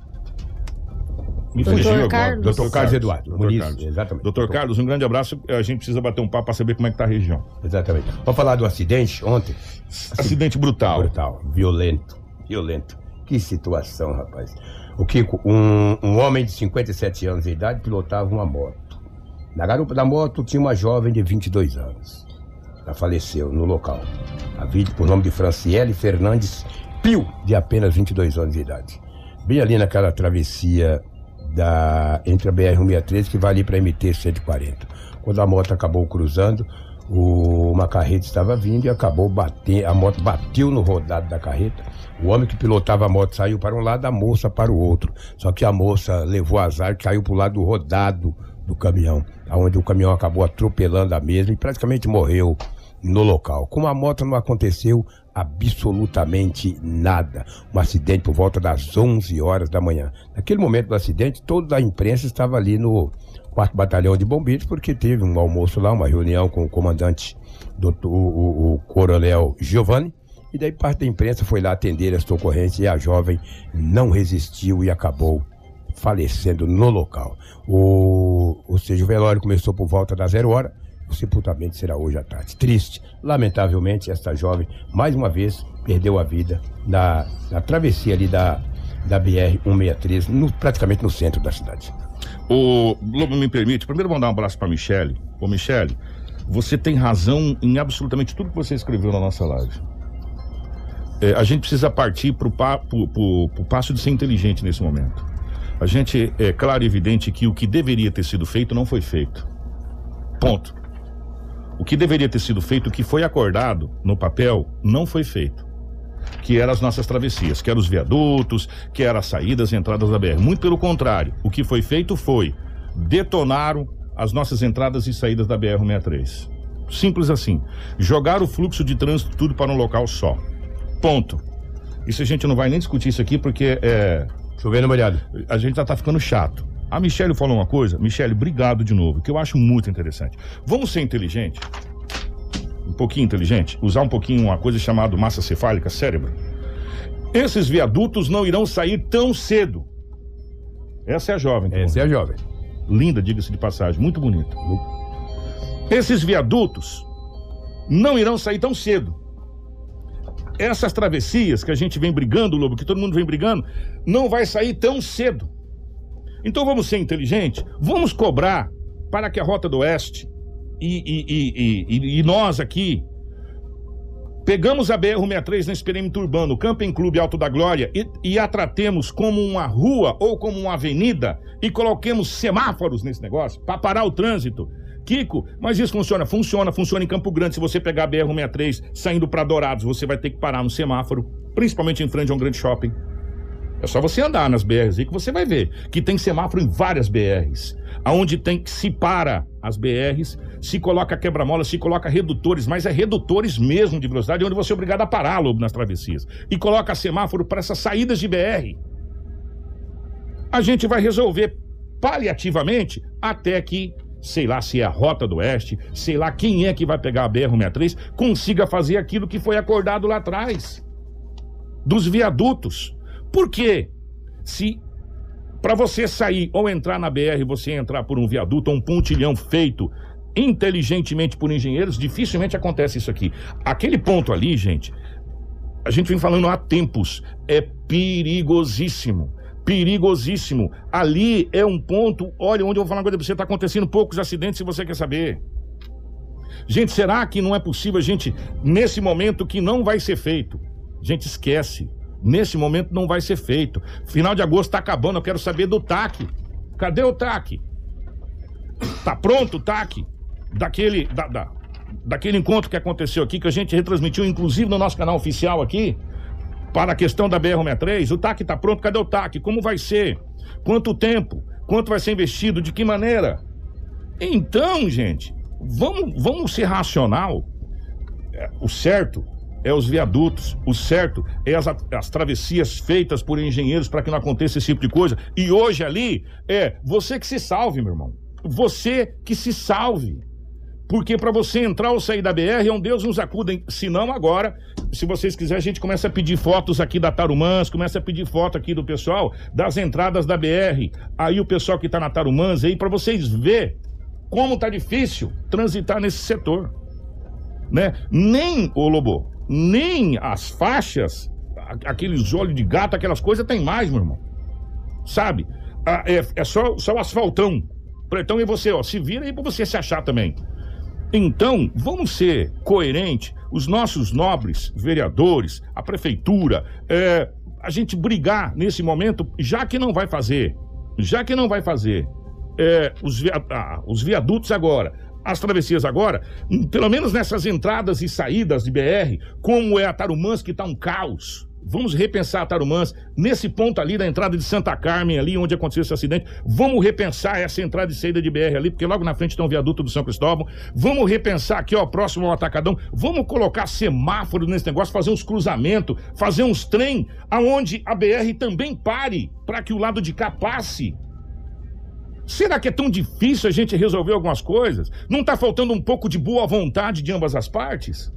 Me Doutor fugiu. Carlos. doutor Carlos Eduardo Doutor Muniz. Carlos. Exatamente. Doutor Carlos, um grande abraço. A gente precisa bater um papo para saber como é que tá a região. Exatamente. Vamos falar do acidente ontem? Acidente brutal. Brutal, violento, violento. Que situação, rapaz. O Kiko, um, um homem de 57 anos de idade pilotava uma moto. Na garupa da moto tinha uma jovem de 22 anos. Ela faleceu no local. A vítima por nome de Franciele Fernandes Pio, de apenas 22 anos de idade. Bem ali naquela travessia da, entre a BR-163 que vai ali para a MT-140. Quando a moto acabou cruzando, o- uma carreta estava vindo e acabou batendo, a moto bateu no rodado da carreta. O homem que pilotava a moto saiu para um lado, a moça para o outro. Só que a moça levou azar, caiu para o lado do rodado do caminhão, onde o caminhão acabou atropelando a mesma e praticamente morreu no local. Com a moto não aconteceu absolutamente nada. Um acidente por volta das 11 horas da manhã. Naquele momento do acidente, toda a imprensa estava ali no 4 Batalhão de Bombeiros, porque teve um almoço lá, uma reunião com o comandante, doutor, o, o- coronel Giovanni, e daí parte da imprensa foi lá atender esta ocorrência e a jovem não resistiu e acabou falecendo no local. O, ou seja, o velório começou por volta da zero hora, o sepultamento será hoje à tarde. Triste. Lamentavelmente, esta jovem, mais uma vez, perdeu a vida na, na travessia ali da, da BR-163, no- praticamente no centro da cidade. O Lobo me permite, primeiro mandar um abraço para Michele. Ô Michele, você tem razão em absolutamente tudo que você escreveu na nossa live. É, a gente precisa partir para o passo de ser inteligente nesse momento. A gente é claro e evidente que o que deveria ter sido feito não foi feito. Ponto. O que deveria ter sido feito, o que foi acordado no papel, não foi feito. Que eram as nossas travessias, que eram os viadutos, que eram as saídas e entradas da BR. Muito pelo contrário, o que foi feito foi detonaram as nossas entradas e saídas da BR-163. Simples assim. Jogar o fluxo de trânsito tudo para um local só. Ponto. Isso a gente não vai nem discutir isso aqui porque é, Chovendo molhado. A gente já tá ficando chato. A Michelle falou uma coisa. Michelle, obrigado de novo, que eu acho muito interessante. Vamos ser inteligente? Pouquinho inteligente? Usar um pouquinho uma coisa chamada massa cefálica, cérebro. Esses viadutos não irão sair tão cedo. Essa é a jovem. Essa é a jovem. Linda, diga-se de passagem, muito bonita. Esses viadutos não irão sair tão cedo. Essas travessias que a gente vem brigando, Lobo, que todo mundo vem brigando, não vai sair tão cedo. Então vamos ser inteligentes, vamos cobrar para que a Rota do Oeste e, e, e nós aqui pegamos a BR-63 nesse perímetro urbano, Camping Clube Alto da Glória, e, a tratemos como uma rua ou como uma avenida e coloquemos semáforos nesse negócio para parar o trânsito. Kiko, mas isso funciona? Funciona, funciona em Campo Grande. Se você pegar a BR-63 saindo para Dourados, você vai ter que parar no semáforo, principalmente em frente a um grande shopping. É só você andar nas BRs aí que você vai ver que tem semáforo em várias BRs. Aonde tem que se para as BRs, se coloca quebra-mola, se coloca redutores, mas é redutores mesmo de velocidade, onde você é obrigado a parar, Lobo, nas travessias. E coloca semáforo para essas saídas de BR. A gente vai resolver paliativamente até que, sei lá se é a Rota do Oeste, sei lá quem é que vai pegar a BR-63, consiga fazer aquilo que foi acordado lá atrás. Dos viadutos. Por quê? Se para você sair ou entrar na BR, você entrar por um viaduto ou um pontilhão feito inteligentemente por engenheiros, dificilmente acontece isso aqui. Aquele ponto ali, gente, a gente vem falando há tempos, é perigosíssimo. Perigosíssimo. Ali é um ponto, olha, onde eu vou falar uma coisa pra você, tá acontecendo poucos acidentes se você quer saber. Gente, será que não é possível, gente, nesse momento que não vai ser feito? Gente, esquece. Nesse momento não vai ser feito. Final de agosto está acabando, eu quero saber do TAC. Cadê o TAC? Tá pronto o TAC? Daquele, da, da, daquele encontro que aconteceu aqui, que a gente retransmitiu, inclusive no nosso canal oficial aqui, para a questão da BR-63. O TAC está pronto, cadê o TAC? Como vai ser? Quanto tempo? Quanto vai ser investido? De que maneira? Então, gente, vamos, vamos ser racional. É, o certo é os viadutos, o certo é as, as travessias feitas por engenheiros para que não aconteça esse tipo de coisa. E hoje ali é você que se salve, meu irmão. Você que se salve. Porque para você entrar ou sair da BR é um Deus nos acuda. Se não, agora, se vocês quiserem, a gente começa a pedir fotos aqui da Tarumãs, começa a pedir foto aqui do pessoal das entradas da BR. Aí o pessoal que está na Tarumãs aí, para vocês ver como tá difícil transitar nesse setor. Né? Nem, ô Lobo, nem as faixas, aqueles olhos de gato, aquelas coisas, tem mais, meu irmão. Sabe? É, é só, só o asfaltão. Pretão e você, ó, se vira aí pra você se achar também. Então, vamos ser coerentes, os nossos nobres vereadores, a prefeitura, é, a gente brigar nesse momento, já que não vai fazer, já que não vai fazer é, os, ah, os viadutos agora, as travessias agora, pelo menos nessas entradas e saídas de BR, como é a Tarumãs, que está um caos. Vamos repensar a Tarumãs nesse ponto ali da entrada de Santa Carmen, ali onde aconteceu esse acidente. Vamos repensar essa entrada e saída de BR ali, porque logo na frente tem um viaduto do São Cristóvão. Vamos repensar aqui, ó, próximo ao Atacadão. Vamos colocar semáforo nesse negócio, fazer uns cruzamentos, fazer uns trem aonde a BR também pare, para que o lado de cá passe. Será que é tão difícil a gente resolver algumas coisas? Não está faltando um pouco de boa vontade de ambas as partes?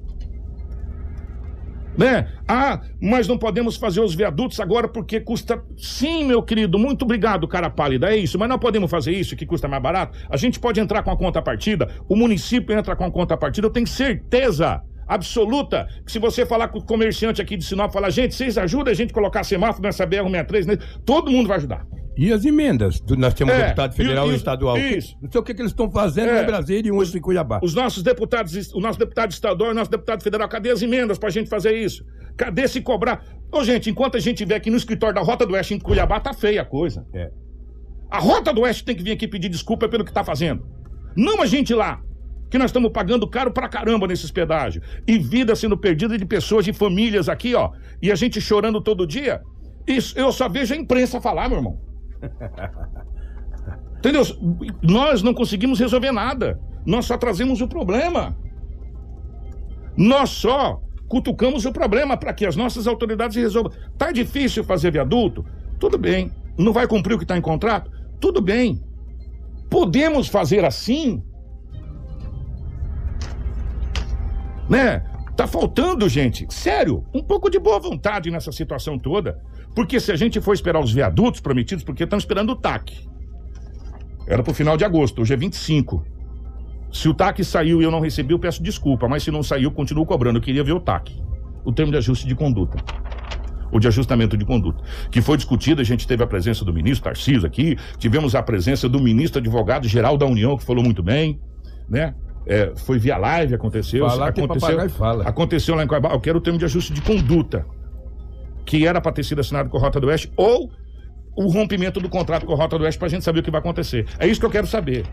Né? Ah, mas não podemos fazer os viadutos agora porque custa. Sim, meu querido, muito obrigado, cara pálida, é isso, mas não podemos fazer isso que custa mais barato. A gente pode entrar com a conta partida, o município entra com a conta partida, eu tenho certeza absoluta que se você falar com o comerciante aqui de Sinop, falar, gente, vocês ajudam a gente a colocar semáforo nessa BR-63, né? todo mundo vai ajudar. E as emendas? Do, nós temos é, deputado federal e, e estadual. Isso. Não sei o que, que eles estão fazendo é, em Brasília e um em Cuiabá. Os nossos deputados, o nosso deputado estadual e o nosso deputado federal, cadê as emendas pra gente fazer isso? Cadê se cobrar? Ô, gente, enquanto a gente estiver aqui no escritório da Rota do Oeste em Cuiabá, tá feia a coisa. É. A Rota do Oeste tem que vir aqui pedir desculpa pelo que tá fazendo. Não a gente lá, que nós estamos pagando caro pra caramba nesses pedágios. E vida sendo perdida de pessoas, de famílias aqui, ó. E a gente chorando todo dia. Isso, eu só vejo a imprensa falar, meu irmão. Entendeu? Nós não conseguimos resolver nada. Nós só trazemos o problema. Nós só cutucamos o problema para que as nossas autoridades resolvam. Tá difícil fazer viaduto? Tudo bem. Não vai cumprir o que está em contrato? Tudo bem. Podemos fazer assim? Né? Tá faltando, gente, sério, um pouco de boa vontade nessa situação toda. Porque se a gente for esperar os viadutos prometidos, porque estão esperando o TAC. Era pro final de agosto, hoje é 25. Se o TAC saiu e eu não recebi, eu peço desculpa, mas se não saiu, eu continuo cobrando. Eu queria ver o TAC. O termo de ajuste de conduta. Ou de ajustamento de conduta. Que foi discutido, a gente teve a presença do ministro Tarcísio aqui, tivemos a presença do ministro advogado-geral da União, que falou muito bem, né? É, foi via live, aconteceu. Falar aconteceu, fala. aconteceu lá em Coibá. Eu quero o termo de ajuste de conduta. Que era para ter sido assinado com a Rota do Oeste, ou o rompimento do contrato com a Rota do Oeste para a gente saber o que vai acontecer. É isso que eu quero saber.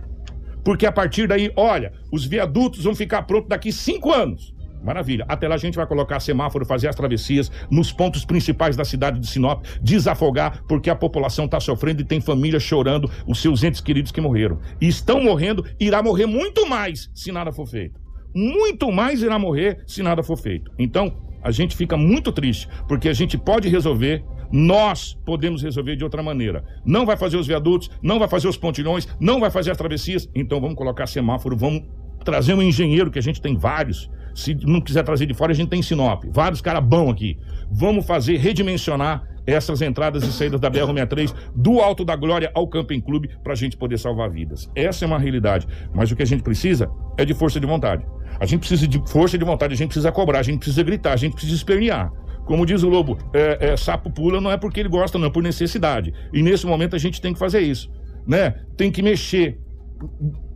Porque a partir daí, olha, os viadutos vão ficar prontos daqui cinco anos. Maravilha. Até lá a gente vai colocar semáforo, fazer as travessias nos pontos principais da cidade de Sinop, desafogar, porque a população está sofrendo e tem família chorando os seus entes queridos que morreram. E estão morrendo, irá morrer muito mais se nada for feito. Muito mais irá morrer se nada for feito. Então, a gente fica muito triste, porque a gente pode resolver nós podemos resolver de outra maneira. Não vai fazer os viadutos, não vai fazer os pontilhões, não vai fazer as travessias. Então vamos colocar semáforo, vamos trazer um engenheiro, que a gente tem vários. Se não quiser trazer de fora, a gente tem Sinop. Vários caras bons aqui. Vamos fazer, redimensionar essas entradas e saídas da BR-63 do Alto da Glória ao Camping Clube para a gente poder salvar vidas. Essa é uma realidade. Mas o que a gente precisa é de força de vontade. A gente precisa de força de vontade, a gente precisa cobrar, a gente precisa gritar, a gente precisa espernear. Como diz o Lobo, é, é, sapo pula não é porque ele gosta, não, é por necessidade. E nesse momento a gente tem que fazer isso. Né? Tem que mexer.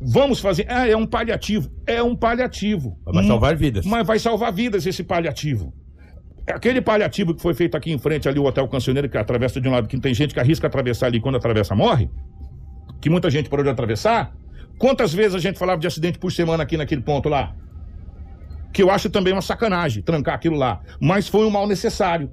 Vamos fazer. Ah, é um paliativo. É um paliativo. Vai salvar vidas. Mas vai salvar vidas esse paliativo. Aquele paliativo que foi feito aqui em frente ali, o Hotel Cancioneiro, que atravessa de um lado, que tem gente que arrisca atravessar ali quando atravessa morre, que muita gente parou de atravessar. Quantas vezes a gente falava de acidente por semana aqui naquele ponto lá? que eu acho também uma sacanagem trancar aquilo lá. Mas foi um mal necessário.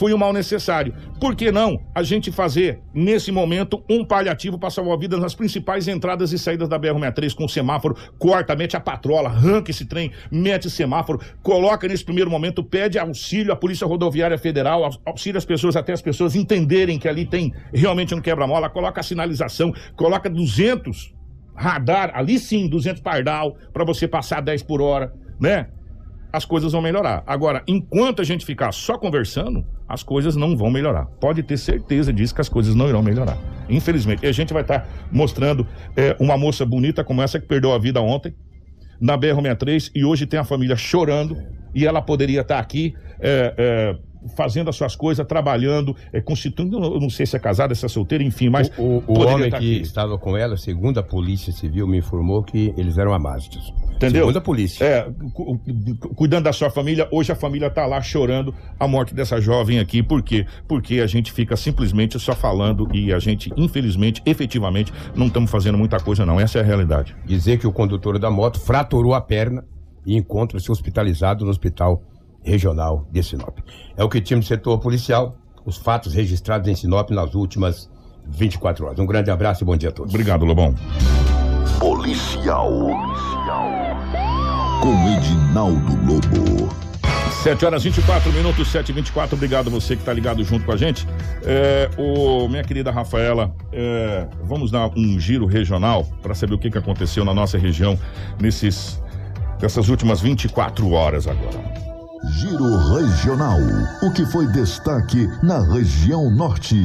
Foi um mal necessário. Por que não a gente fazer, nesse momento, um paliativo para salvar vidas nas principais entradas e saídas da BR-63 com semáforo? Corta, mete a patrola, arranca esse trem, mete semáforo, coloca nesse primeiro momento, pede auxílio à Polícia Rodoviária Federal, auxilia as pessoas, até as pessoas entenderem que ali tem realmente um quebra-mola, coloca a sinalização, coloca 200 radar, ali sim, 200 pardal, para você passar 10 por hora né? As coisas vão melhorar. Agora, enquanto a gente ficar só conversando, as coisas não vão melhorar. Pode ter certeza disso que as coisas não irão melhorar. Infelizmente. E a gente vai estar tá mostrando é, uma moça bonita como essa que perdeu a vida ontem na BR-63 e hoje tem a família chorando e ela poderia estar tá aqui é, é, fazendo as suas coisas, trabalhando, é, constituindo, eu não sei se é casada, se é solteira, enfim, mas. O, o, o homem que aqui. estava com ela, segundo a Polícia Civil, me informou que eles eram amásitos. Entendeu? Segundo a polícia. É, cu cuidando da sua família, hoje a família está lá chorando a morte dessa jovem aqui. Por quê? Porque a gente fica simplesmente só falando e a gente, infelizmente, efetivamente, não estamos fazendo muita coisa, não. Essa é a realidade. Dizer que o condutor da moto fraturou a perna e encontra-se hospitalizado no hospital regional de Sinop. É o que tínhamos do setor policial, os fatos registrados em Sinop nas últimas 24 horas. Um grande abraço e bom dia a todos. Obrigado, Lobão. Policial. Policial. Com Edinaldo Lobo. 7 horas 24 minutos, 7 e 24 Obrigado você que está ligado junto com a gente. É, o, minha querida Rafaela, é, vamos dar um giro regional para saber o que, que aconteceu na nossa região nesses, nessas últimas 24 horas agora. Giro Regional. O que foi destaque na região norte.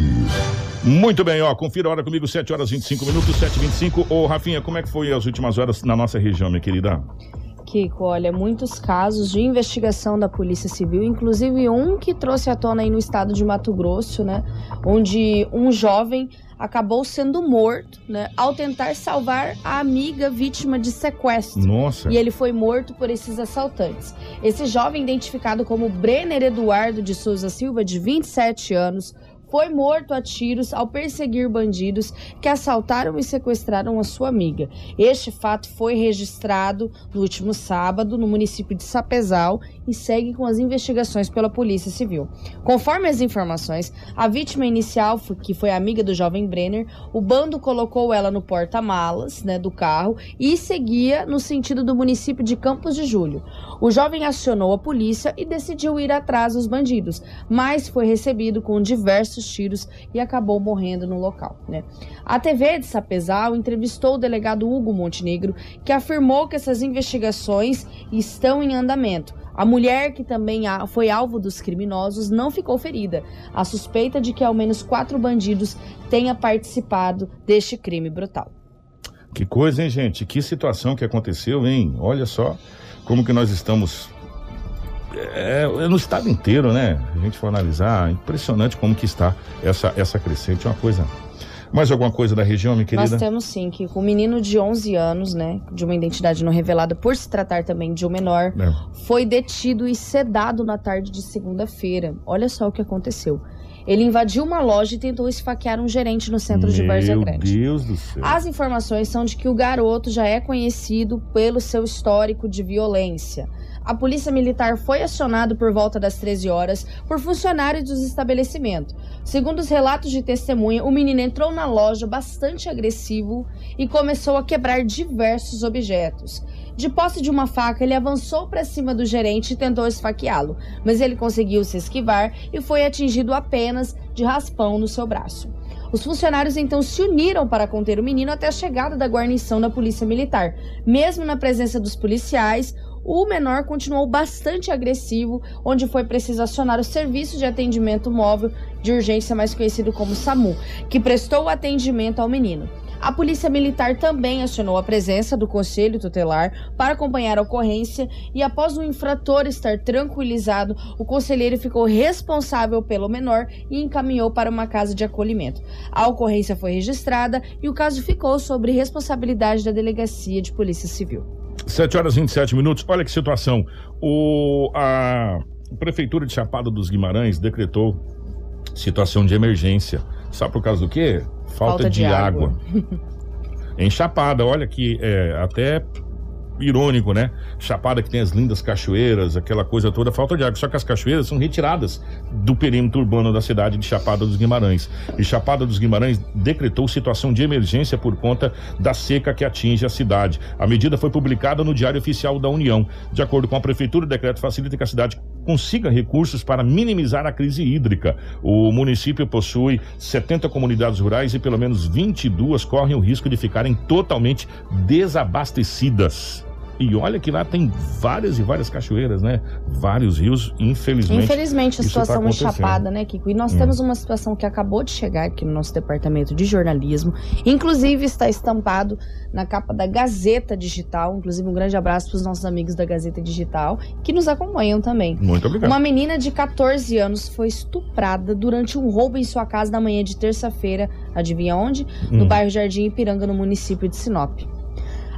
Muito bem, ó, confira a hora comigo, 7 horas 25 minutos, 7 e 25 Ô, Rafinha, como é que foi as últimas horas na nossa região, minha querida? Kiko, olha, muitos casos de investigação da Polícia Civil, inclusive um que trouxe à tona aí no estado de Mato Grosso, né? Onde um jovem acabou sendo morto, né, ao tentar salvar a amiga vítima de sequestro. Nossa. E ele foi morto por esses assaltantes. Esse jovem, identificado como Brenner Eduardo de Souza Silva, de 27 anos, foi morto a tiros ao perseguir bandidos que assaltaram e sequestraram a sua amiga. Este fato foi registrado no último sábado no município de Sapezal e segue com as investigações pela Polícia Civil. Conforme as informações, a vítima inicial, que foi amiga do jovem Brenner, o bando colocou ela no porta-malas né, do carro e seguia no sentido do município de Campos de Julho. O jovem acionou a polícia e decidiu ir atrás dos bandidos, mas foi recebido com diversos tiros e acabou morrendo no local. Né? A TV de Sapezal entrevistou o delegado Hugo Montenegro, que afirmou que essas investigações estão em andamento. A mulher, que também foi alvo dos criminosos, não ficou ferida. A suspeita de que ao menos quatro bandidos tenha participado deste crime brutal. Que coisa, hein, gente? Que situação que aconteceu, hein? Olha só como que nós estamos é, é, no estado inteiro, né? A gente for analisar, impressionante como que está essa, essa crescente, uma coisa. Mais alguma coisa da região, minha querida? Nós temos sim, que o um menino de 11 anos, né, de uma identidade não revelada, por se tratar também de um menor, é. foi detido e sedado na tarde de segunda-feira. Olha só o que aconteceu. Ele invadiu uma loja e tentou esfaquear um gerente no centro Meu de Várzea Grande. Meu Deus do céu. As informações são de que o garoto já é conhecido pelo seu histórico de violência. A polícia militar foi acionada por volta das 13 horas por funcionários dos estabelecimentos. Segundo os relatos de testemunha, o menino entrou na loja bastante agressivo e começou a quebrar diversos objetos. De posse de uma faca, ele avançou para cima do gerente e tentou esfaqueá-lo, mas ele conseguiu se esquivar e foi atingido apenas de raspão no seu braço. Os funcionários então se uniram para conter o menino até a chegada da guarnição da Polícia Militar. Mesmo na presença dos policiais, o menor continuou bastante agressivo, onde foi preciso acionar o Serviço de Atendimento Móvel de Urgência, mais conhecido como SAMU, que prestou atendimento ao menino. A Polícia Militar também acionou a presença do Conselho Tutelar para acompanhar a ocorrência e, após o infrator estar tranquilizado, o conselheiro ficou responsável pelo menor e encaminhou para uma casa de acolhimento. A ocorrência foi registrada e o caso ficou sob responsabilidade da Delegacia de Polícia Civil. 7 horas e 27 minutos. Olha que situação. O, a Prefeitura de Chapada dos Guimarães decretou situação de emergência. Sabe por causa do quê? Falta, Falta de, de, água. água. em Chapada, olha que é, até irônico, né? Chapada que tem as lindas cachoeiras, aquela coisa toda, falta de água. Só que as cachoeiras são retiradas do perímetro urbano da cidade de Chapada dos Guimarães. E Chapada dos Guimarães decretou situação de emergência por conta da seca que atinge a cidade. A medida foi publicada no Diário Oficial da União. De acordo com a prefeitura, o decreto facilita que a cidade consiga recursos para minimizar a crise hídrica. O município possui 70 comunidades rurais e pelo menos 22 correm o risco de ficarem totalmente desabastecidas. E olha que lá tem várias e várias cachoeiras, né? Vários rios, infelizmente. Infelizmente, a tá situação tá é chapada, né, Kiko? E nós hum. temos uma situação que acabou de chegar aqui no nosso departamento de jornalismo. Inclusive, está estampado na capa da Gazeta Digital. Inclusive, um grande abraço para os nossos amigos da Gazeta Digital, que nos acompanham também. Muito obrigado. Uma menina de 14 anos foi estuprada durante um roubo em sua casa na manhã de terça-feira. Adivinha onde? Hum. No bairro Jardim Ipiranga, no município de Sinop.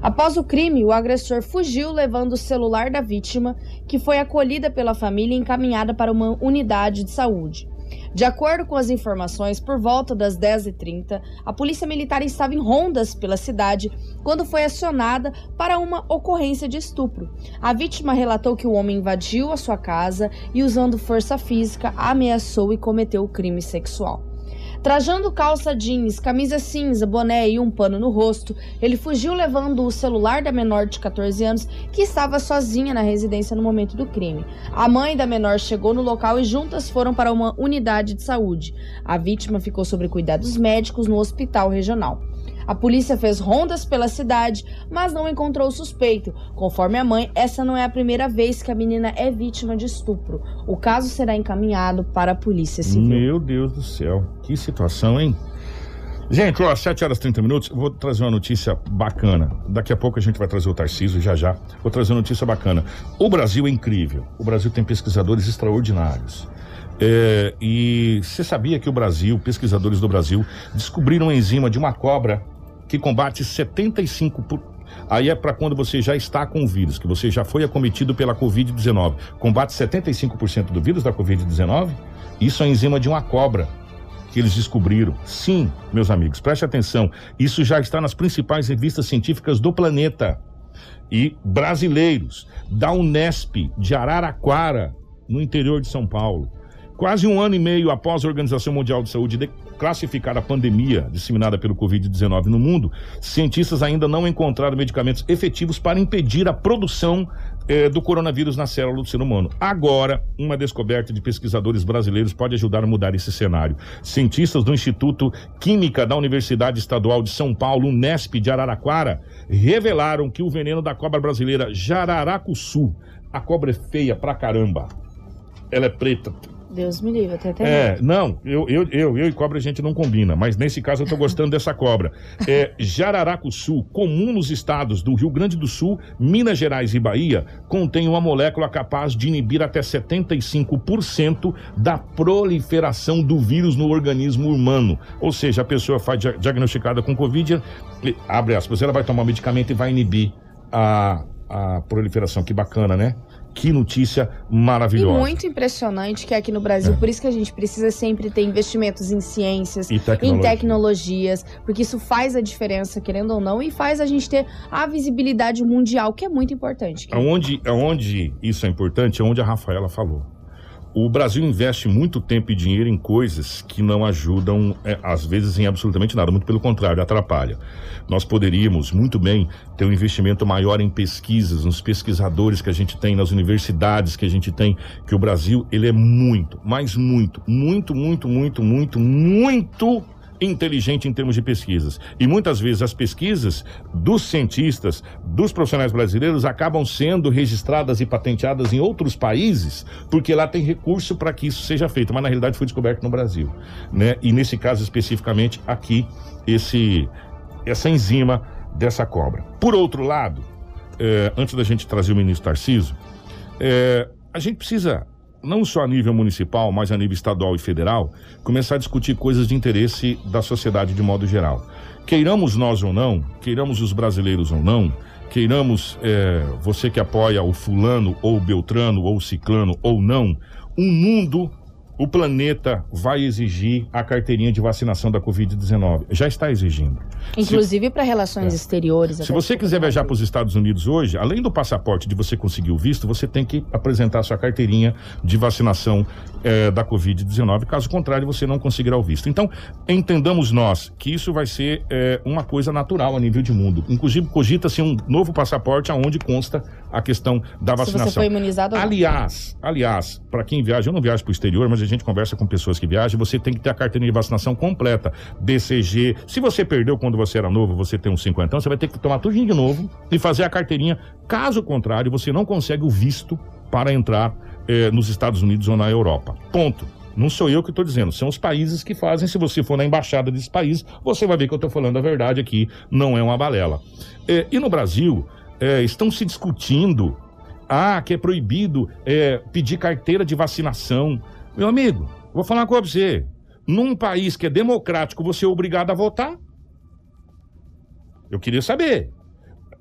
Após o crime, o agressor fugiu levando o celular da vítima, que foi acolhida pela família e encaminhada para uma unidade de saúde. De acordo com as informações, por volta das 10h30, a polícia militar estava em rondas pela cidade quando foi acionada para uma ocorrência de estupro. A vítima relatou que o homem invadiu a sua casa e, usando força física, ameaçou e cometeu o crime sexual. Trajando calça jeans, camisa cinza, boné e um pano no rosto, ele fugiu levando o celular da menor de 14 anos, que estava sozinha na residência no momento do crime. A mãe da menor chegou no local e juntas foram para uma unidade de saúde. A vítima ficou sob cuidados médicos no hospital regional. A polícia fez rondas pela cidade, mas não encontrou o suspeito. Conforme a mãe, essa não é a primeira vez que a menina é vítima de estupro. O caso será encaminhado para a Polícia Civil. Meu Deus do céu, que situação, hein? Gente, ó, 7 horas e 30 minutos, vou trazer uma notícia bacana. Daqui a pouco a gente vai trazer o Tarcísio, já já. Vou trazer uma notícia bacana. O Brasil é incrível. O Brasil tem pesquisadores extraordinários. É, e você sabia que o Brasil, pesquisadores do Brasil, descobriram uma enzima de uma cobra que combate 75 por... Aí é para quando você já está com o vírus, que você já foi acometido pela Covid-19. Combate 75% do vírus da Covid-19. Isso é enzima de uma cobra que eles descobriram. Sim, meus amigos, preste atenção. Isso já está nas principais revistas científicas do planeta. E brasileiros da Unesp de Araraquara, no interior de São Paulo. Quase um ano e meio após a Organização Mundial de Saúde classificar a pandemia disseminada pelo Covid-19 no mundo, cientistas ainda não encontraram medicamentos efetivos para impedir a produção eh, do coronavírus na célula do ser humano. Agora, uma descoberta de pesquisadores brasileiros pode ajudar a mudar esse cenário. Cientistas do Instituto Química da Universidade Estadual de São Paulo, Unesp de Araraquara, revelaram que o veneno da cobra brasileira Jararacuçu, a cobra é feia pra caramba. Ela é preta, Deus me livre, até até é, não, eu, eu, eu, eu e cobra a gente não combina, mas nesse caso eu tô gostando dessa cobra. É, Jararacuçu, comum nos estados do Rio Grande do Sul, Minas Gerais e Bahia, contém uma molécula capaz de inibir até 75% da proliferação do vírus no organismo humano. Ou seja, a pessoa foi diagnosticada com Covid, abre aspas, ela vai tomar medicamento e vai inibir a, a proliferação. Que bacana, né? Que notícia maravilhosa. E muito impressionante que é aqui no Brasil, é. por isso que a gente precisa sempre ter investimentos em ciências, tecnologia. em tecnologias, porque isso faz a diferença, querendo ou não, e faz a gente ter a visibilidade mundial, que é muito importante. Aonde, aonde isso é importante, é onde a Rafaela falou. O Brasil investe muito tempo e dinheiro em coisas que não ajudam, é, às vezes, em absolutamente nada, muito pelo contrário, atrapalha. Nós poderíamos muito bem ter um investimento maior em pesquisas, nos pesquisadores que a gente tem, nas universidades que a gente tem, que o Brasil, ele é muito, mas muito, muito, muito, muito, muito, muito inteligente em termos de pesquisas. E muitas vezes as pesquisas dos cientistas, dos profissionais brasileiros, acabam sendo registradas e patenteadas em outros países, porque lá tem recurso para que isso seja feito, mas na realidade foi descoberto no Brasil. Né? E nesse caso especificamente, aqui, esse, essa enzima dessa cobra. Por outro lado, eh, antes da gente trazer o ministro Tarciso, eh, a gente precisa não só a nível municipal, mas a nível estadual e federal, começar a discutir coisas de interesse da sociedade de modo geral. Queiramos nós ou não, queiramos os brasileiros ou não, queiramos é, você que apoia o fulano ou o beltrano ou o ciclano ou não, um mundo o planeta vai exigir a carteirinha de vacinação da Covid-19. Já está exigindo. Inclusive para relações é. exteriores. Se você quiser viajar para os Estados Unidos hoje, além do passaporte de você conseguir o visto, você tem que apresentar sua carteirinha de vacinação é, da Covid-19. Caso contrário, você não conseguirá o visto. Então, entendamos nós que isso vai ser é, uma coisa natural a nível de mundo. Inclusive, cogita-se um novo passaporte aonde consta a questão da vacinação. Se você foi imunizado Aliás, aliás, para quem viaja, eu não viajo para o exterior, mas gente conversa com pessoas que viajam, você tem que ter a carteirinha de vacinação completa, DCG. Se você perdeu quando você era novo, você tem uns 50 anos, você vai ter que tomar tudo de novo e fazer a carteirinha. Caso contrário, você não consegue o visto para entrar eh, nos Estados Unidos ou na Europa. Ponto. Não sou eu que estou dizendo, são os países que fazem. Se você for na embaixada desse país, você vai ver que eu estou falando a verdade aqui, não é uma balela. Eh, e no Brasil, eh, estão se discutindo ah, que é proibido é, pedir carteira de vacinação. Meu amigo, vou falar uma coisa pra você. Num país que é democrático, você é obrigado a votar? Eu queria saber.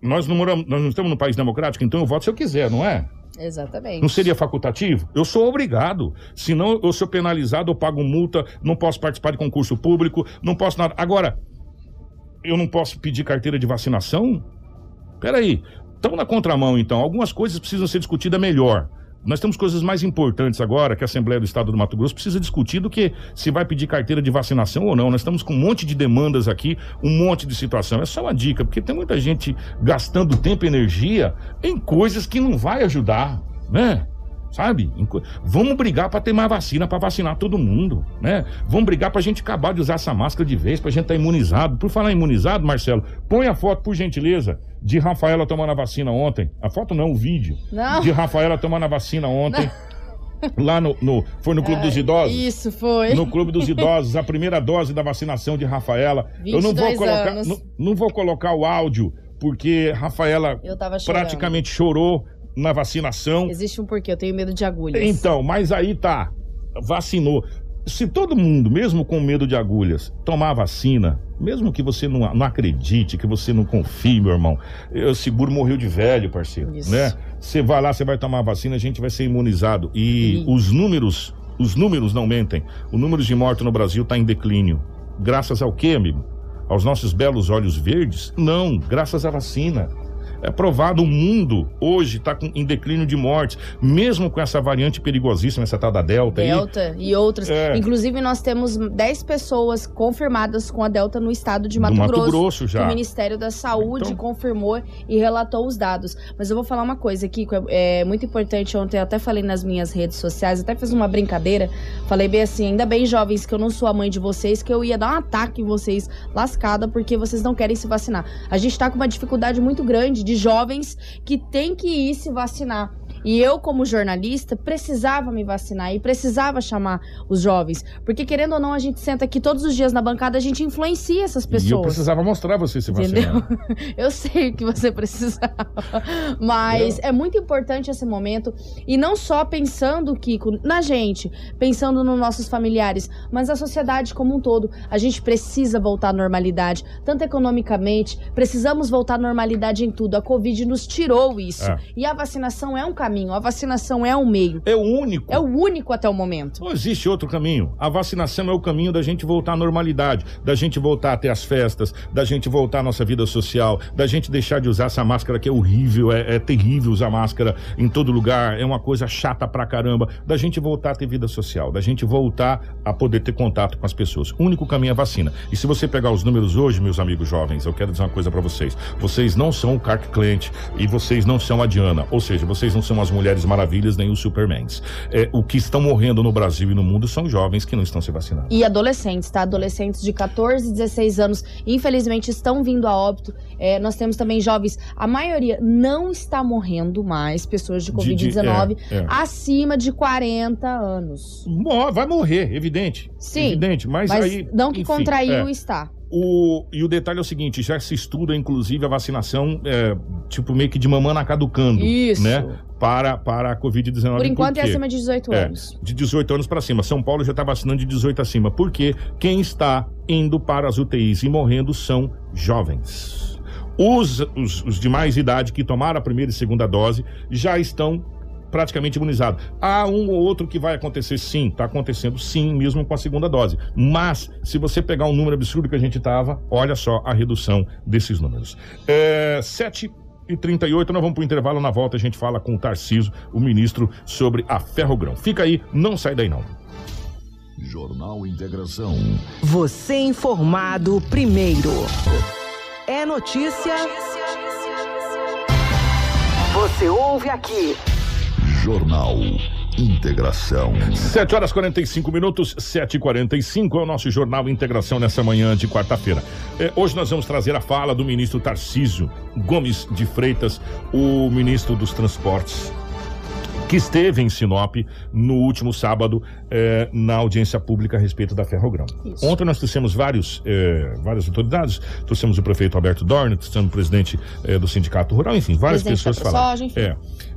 Nós não, moramos, nós não estamos num país democrático, então eu voto se eu quiser, não é? Exatamente. Não seria facultativo? Eu sou obrigado. Senão eu sou penalizado, eu pago multa, não posso participar de concurso público, não posso nada. Agora, eu não posso pedir carteira de vacinação? Peraí. Estamos na contramão, então. Algumas coisas precisam ser discutidas melhor. Nós temos coisas mais importantes agora que a Assembleia do Estado do Mato Grosso precisa discutir do que se vai pedir carteira de vacinação ou não. Nós estamos com um monte de demandas aqui, um monte de situação. É só uma dica, porque tem muita gente gastando tempo e energia em coisas que não vai ajudar, né? Sabe? Vamos brigar para ter mais vacina, para vacinar todo mundo, né? Vamos brigar para a gente acabar de usar essa máscara de vez, para a gente estar tá imunizado. Por falar imunizado, Marcelo, põe a foto, por gentileza, de Rafaela tomando a vacina ontem. A foto não, o vídeo. Não. De Rafaela tomando a vacina ontem. Não. Lá no, no, Foi no Clube dos Idosos? Isso, foi. No Clube dos Idosos, a primeira dose da vacinação de Rafaela. Eu não vou colocar. Não, não, vou colocar o áudio, porque Rafaela praticamente chorou na vacinação. Existe um porquê, eu tenho medo de agulhas. Então, mas aí tá, vacinou. Se todo mundo, mesmo com medo de agulhas, tomar vacina, mesmo que você não, não acredite, que você não confie, meu irmão, eu seguro morreu de velho, parceiro, Isso. né? Você vai lá, você vai tomar vacina, a gente vai ser imunizado. E, e... os números, os números não mentem. O número de mortos no Brasil está em declínio. Graças ao quê, amigo? Aos nossos belos olhos verdes? Não, graças à vacina. É provado, o mundo hoje está em declínio de mortes, mesmo com essa variante perigosíssima, essa tal da Delta. Delta aí. e outras. É. Inclusive, nós temos 10 pessoas confirmadas com a Delta no estado de Mato, Mato Grosso. Grosso já. o Ministério da Saúde então... confirmou e relatou os dados. Mas eu vou falar uma coisa, Kiko, é, é muito importante. Ontem eu até falei nas minhas redes sociais, até fiz uma brincadeira. Falei bem assim: ainda bem, jovens, que eu não sou a mãe de vocês, que eu ia dar um ataque em vocês lascada porque vocês não querem se vacinar. A gente tá com uma dificuldade muito grande de jovens que tem que ir se vacinar. E eu, como jornalista, precisava me vacinar e precisava chamar os jovens. Porque, querendo ou não, a gente senta aqui todos os dias na bancada, a gente influencia essas pessoas. E eu precisava mostrar você se vacinar. Entendeu? Eu sei que você precisava. Mas é muito importante esse momento. E não só pensando, Kiko, na gente, pensando nos nossos familiares, mas a sociedade como um todo. A gente precisa voltar à normalidade, tanto economicamente, precisamos voltar à normalidade em tudo. A Covid nos tirou isso. É. E a vacinação é um caminho. A vacinação é um meio. É o único. É o único até o momento. Não existe outro caminho. A vacinação é o caminho da gente voltar à normalidade, da gente voltar a ter as festas, da gente voltar à nossa vida social, da gente deixar de usar essa máscara que é horrível, é, é terrível usar máscara em todo lugar, é uma coisa chata pra caramba, da gente voltar a ter vida social, da gente voltar a poder ter contato com as pessoas. O único caminho é a vacina. E se você pegar os números hoje, meus amigos jovens, eu quero dizer uma coisa para vocês. Vocês não são o Clark Clint e vocês não são a Diana, ou seja, vocês não são as Mulheres Maravilhas nem os Supermans. É, o que estão morrendo no Brasil e no mundo são jovens que não estão se vacinando. E adolescentes, tá? Adolescentes de 14, 16 anos, infelizmente, estão vindo a óbito. É, nós temos também jovens, a maioria não está morrendo mais, pessoas de Covid-19, é, é. acima de 40 anos. Vai morrer, evidente. Sim. Evidente, mas, mas aí. Não que enfim, contraiu é. está. O, e o detalhe é o seguinte, já se estuda, inclusive, a vacinação, é, tipo, meio que de mamana caducando. Isso. Né? Para, para a Covid-19. Por enquanto Por é acima de 18 é, anos. De 18 anos para cima. São Paulo já está vacinando de 18 acima. Porque quem está indo para as UTIs e morrendo são jovens. Os, os, os de mais idade que tomaram a primeira e segunda dose já estão praticamente imunizado. Há um ou outro que vai acontecer sim, está acontecendo sim, mesmo com a segunda dose. Mas, se você pegar um número absurdo que a gente estava, olha só a redução desses números. É, 7 e 38, nós vamos para o intervalo. Na volta a gente fala com o Tarciso, o ministro, sobre a Ferrogrão. Fica aí, não sai daí não. Jornal Integração. Você informado primeiro. É notícia. Você ouve aqui. Jornal Integração. 7 horas 45 minutos, 7 e 45 é o nosso Jornal Integração nessa manhã de quarta-feira. É, hoje nós vamos trazer a fala do ministro Tarcísio Gomes de Freitas, o ministro dos Transportes que esteve em Sinop no último sábado eh, na audiência pública a respeito da Ferrogrão. Isso. Ontem nós trouxemos vários, eh, várias autoridades, trouxemos o prefeito Alberto Dorne, trouxemos o presidente eh, do Sindicato Rural, enfim, várias pessoas falaram. Soja, é.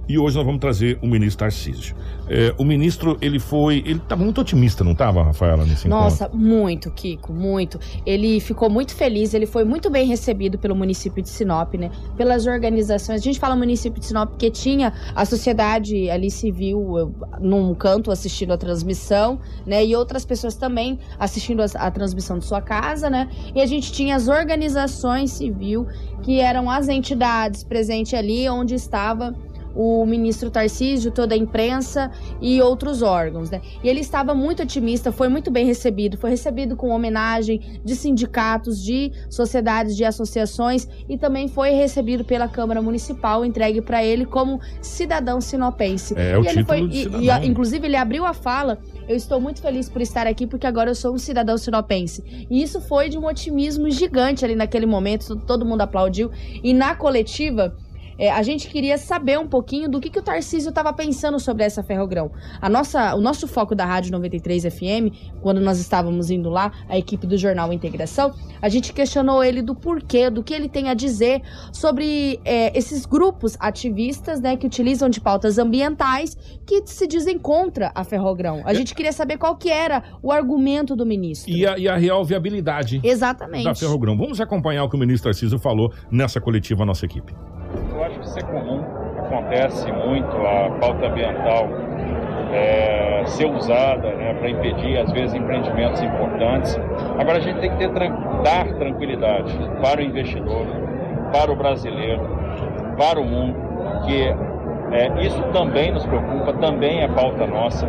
E hoje nós vamos trazer o ministro Tarcísio. É, o ministro, ele foi. Ele estava muito otimista, não estava, Rafaela, nesse Nossa, encontro? muito, Kiko, muito. Ele ficou muito feliz, ele foi muito bem recebido pelo município de Sinop, né? Pelas organizações. A gente fala município de Sinop porque tinha a sociedade ali civil num canto assistindo a transmissão, né? E outras pessoas também assistindo a, a transmissão de sua casa, né? E a gente tinha as organizações civil, que eram as entidades presentes ali onde estava o ministro Tarcísio, toda a imprensa e outros órgãos, né? E ele estava muito otimista, foi muito bem recebido, foi recebido com homenagem de sindicatos, de sociedades, de associações e também foi recebido pela Câmara Municipal, entregue para ele como cidadão sinopense. É, é o e ele foi, e, e, inclusive ele abriu a fala eu estou muito feliz por estar aqui porque agora eu sou um cidadão sinopense. E isso foi de um otimismo gigante ali naquele momento, todo mundo aplaudiu. E na coletiva, é, a gente queria saber um pouquinho do que, que o Tarcísio estava pensando sobre essa ferrogrão. A nossa, o nosso foco da Rádio 93 FM, quando nós estávamos indo lá, a equipe do Jornal Integração, a gente questionou ele do porquê, do que ele tem a dizer sobre é, esses grupos ativistas né, que utilizam de pautas ambientais que se dizem contra a ferrogrão. A é. gente queria saber qual que era o argumento do ministro. E a, e a real viabilidade Exatamente. da ferrogrão. Vamos acompanhar o que o ministro Tarcísio falou nessa coletiva, a nossa equipe. Eu acho que isso é comum, acontece muito a pauta ambiental é, ser usada né, para impedir, às vezes, empreendimentos importantes. Agora, a gente tem que ter, dar tranquilidade para o investidor, para o brasileiro, para o mundo, que é, isso também nos preocupa, também é pauta nossa.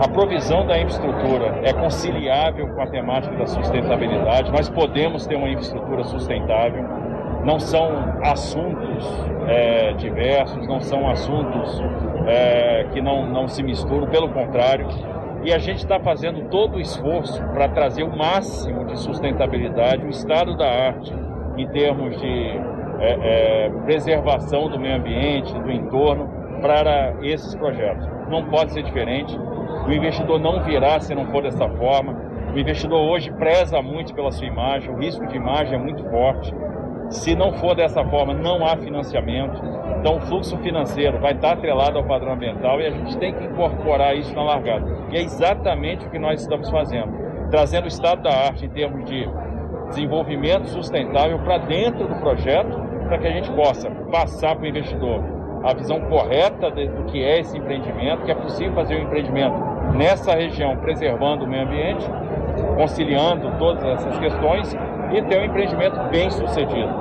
A provisão da infraestrutura é conciliável com a temática da sustentabilidade. Nós podemos ter uma infraestrutura sustentável. Não são assuntos é, diversos, não são assuntos é, que não, não se misturam, pelo contrário. E a gente está fazendo todo o esforço para trazer o máximo de sustentabilidade, o estado da arte, em termos de é, é, preservação do meio ambiente, do entorno, para esses projetos. Não pode ser diferente. O investidor não virá se não for dessa forma. O investidor hoje preza muito pela sua imagem, o risco de imagem é muito forte. Se não for dessa forma, não há financiamento. Então, o fluxo financeiro vai estar atrelado ao padrão ambiental e a gente tem que incorporar isso na largada. E é exatamente o que nós estamos fazendo, trazendo o estado da arte em termos de desenvolvimento sustentável para dentro do projeto, para que a gente possa passar para o investidor a visão correta do que é esse empreendimento, que é possível fazer um empreendimento nessa região, preservando o meio ambiente, conciliando todas essas questões e ter um empreendimento bem sucedido.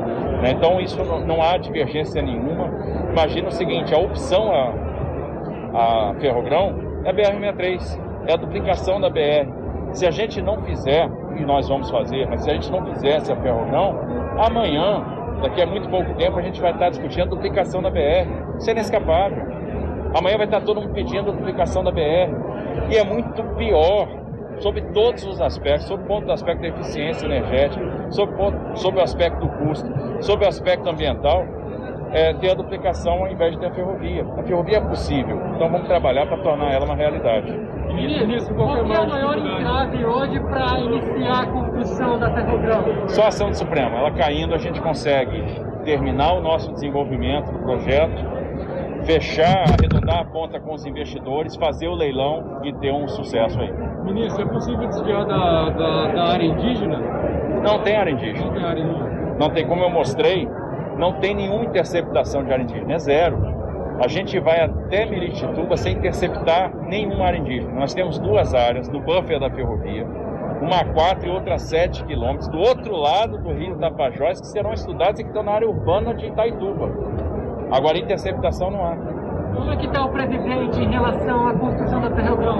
Né? Então, isso não, há divergência nenhuma. Imagina o seguinte: a opção a, a Ferrogrão é a BR-63, é a duplicação da BR. Se a gente não fizer, e nós vamos fazer, mas se a gente não fizesse a Ferrogrão, amanhã, daqui a muito pouco tempo, a gente vai estar discutindo a duplicação da BR. Isso é inescapável. Amanhã vai estar todo mundo pedindo a duplicação da BR. E é muito pior sobre todos os aspectos, sobre o ponto do aspecto da eficiência energética, sobre, sobre o aspecto do custo, sobre o aspecto ambiental, é, ter a duplicação ao invés de ter a ferrovia. A ferrovia é possível, então vamos trabalhar para tornar ela uma realidade. Ministro, qual é o maior entrave hoje para iniciar a construção da ferrovia? Só a ação do Supremo. Ela caindo, a gente consegue terminar o nosso desenvolvimento do projeto, fechar, arredondar a ponta com os investidores, fazer o leilão e ter um sucesso aí. Ministro, é possível desviar da, da, da área indígena? Não tem área indígena. Não tem área indígena. Não tem, como eu mostrei, não tem nenhuma interceptação de área indígena, é zero. A gente vai até Miritituba sem interceptar nenhuma área indígena. Nós temos duas áreas no buffer da ferrovia, uma a 4 e outra a 7 quilômetros, do outro lado do rio Tapajós, que serão estudados e que estão na área urbana de Itaituba. Agora, interceptação não há. Como é que está o presidente em relação à construção da ferrovia?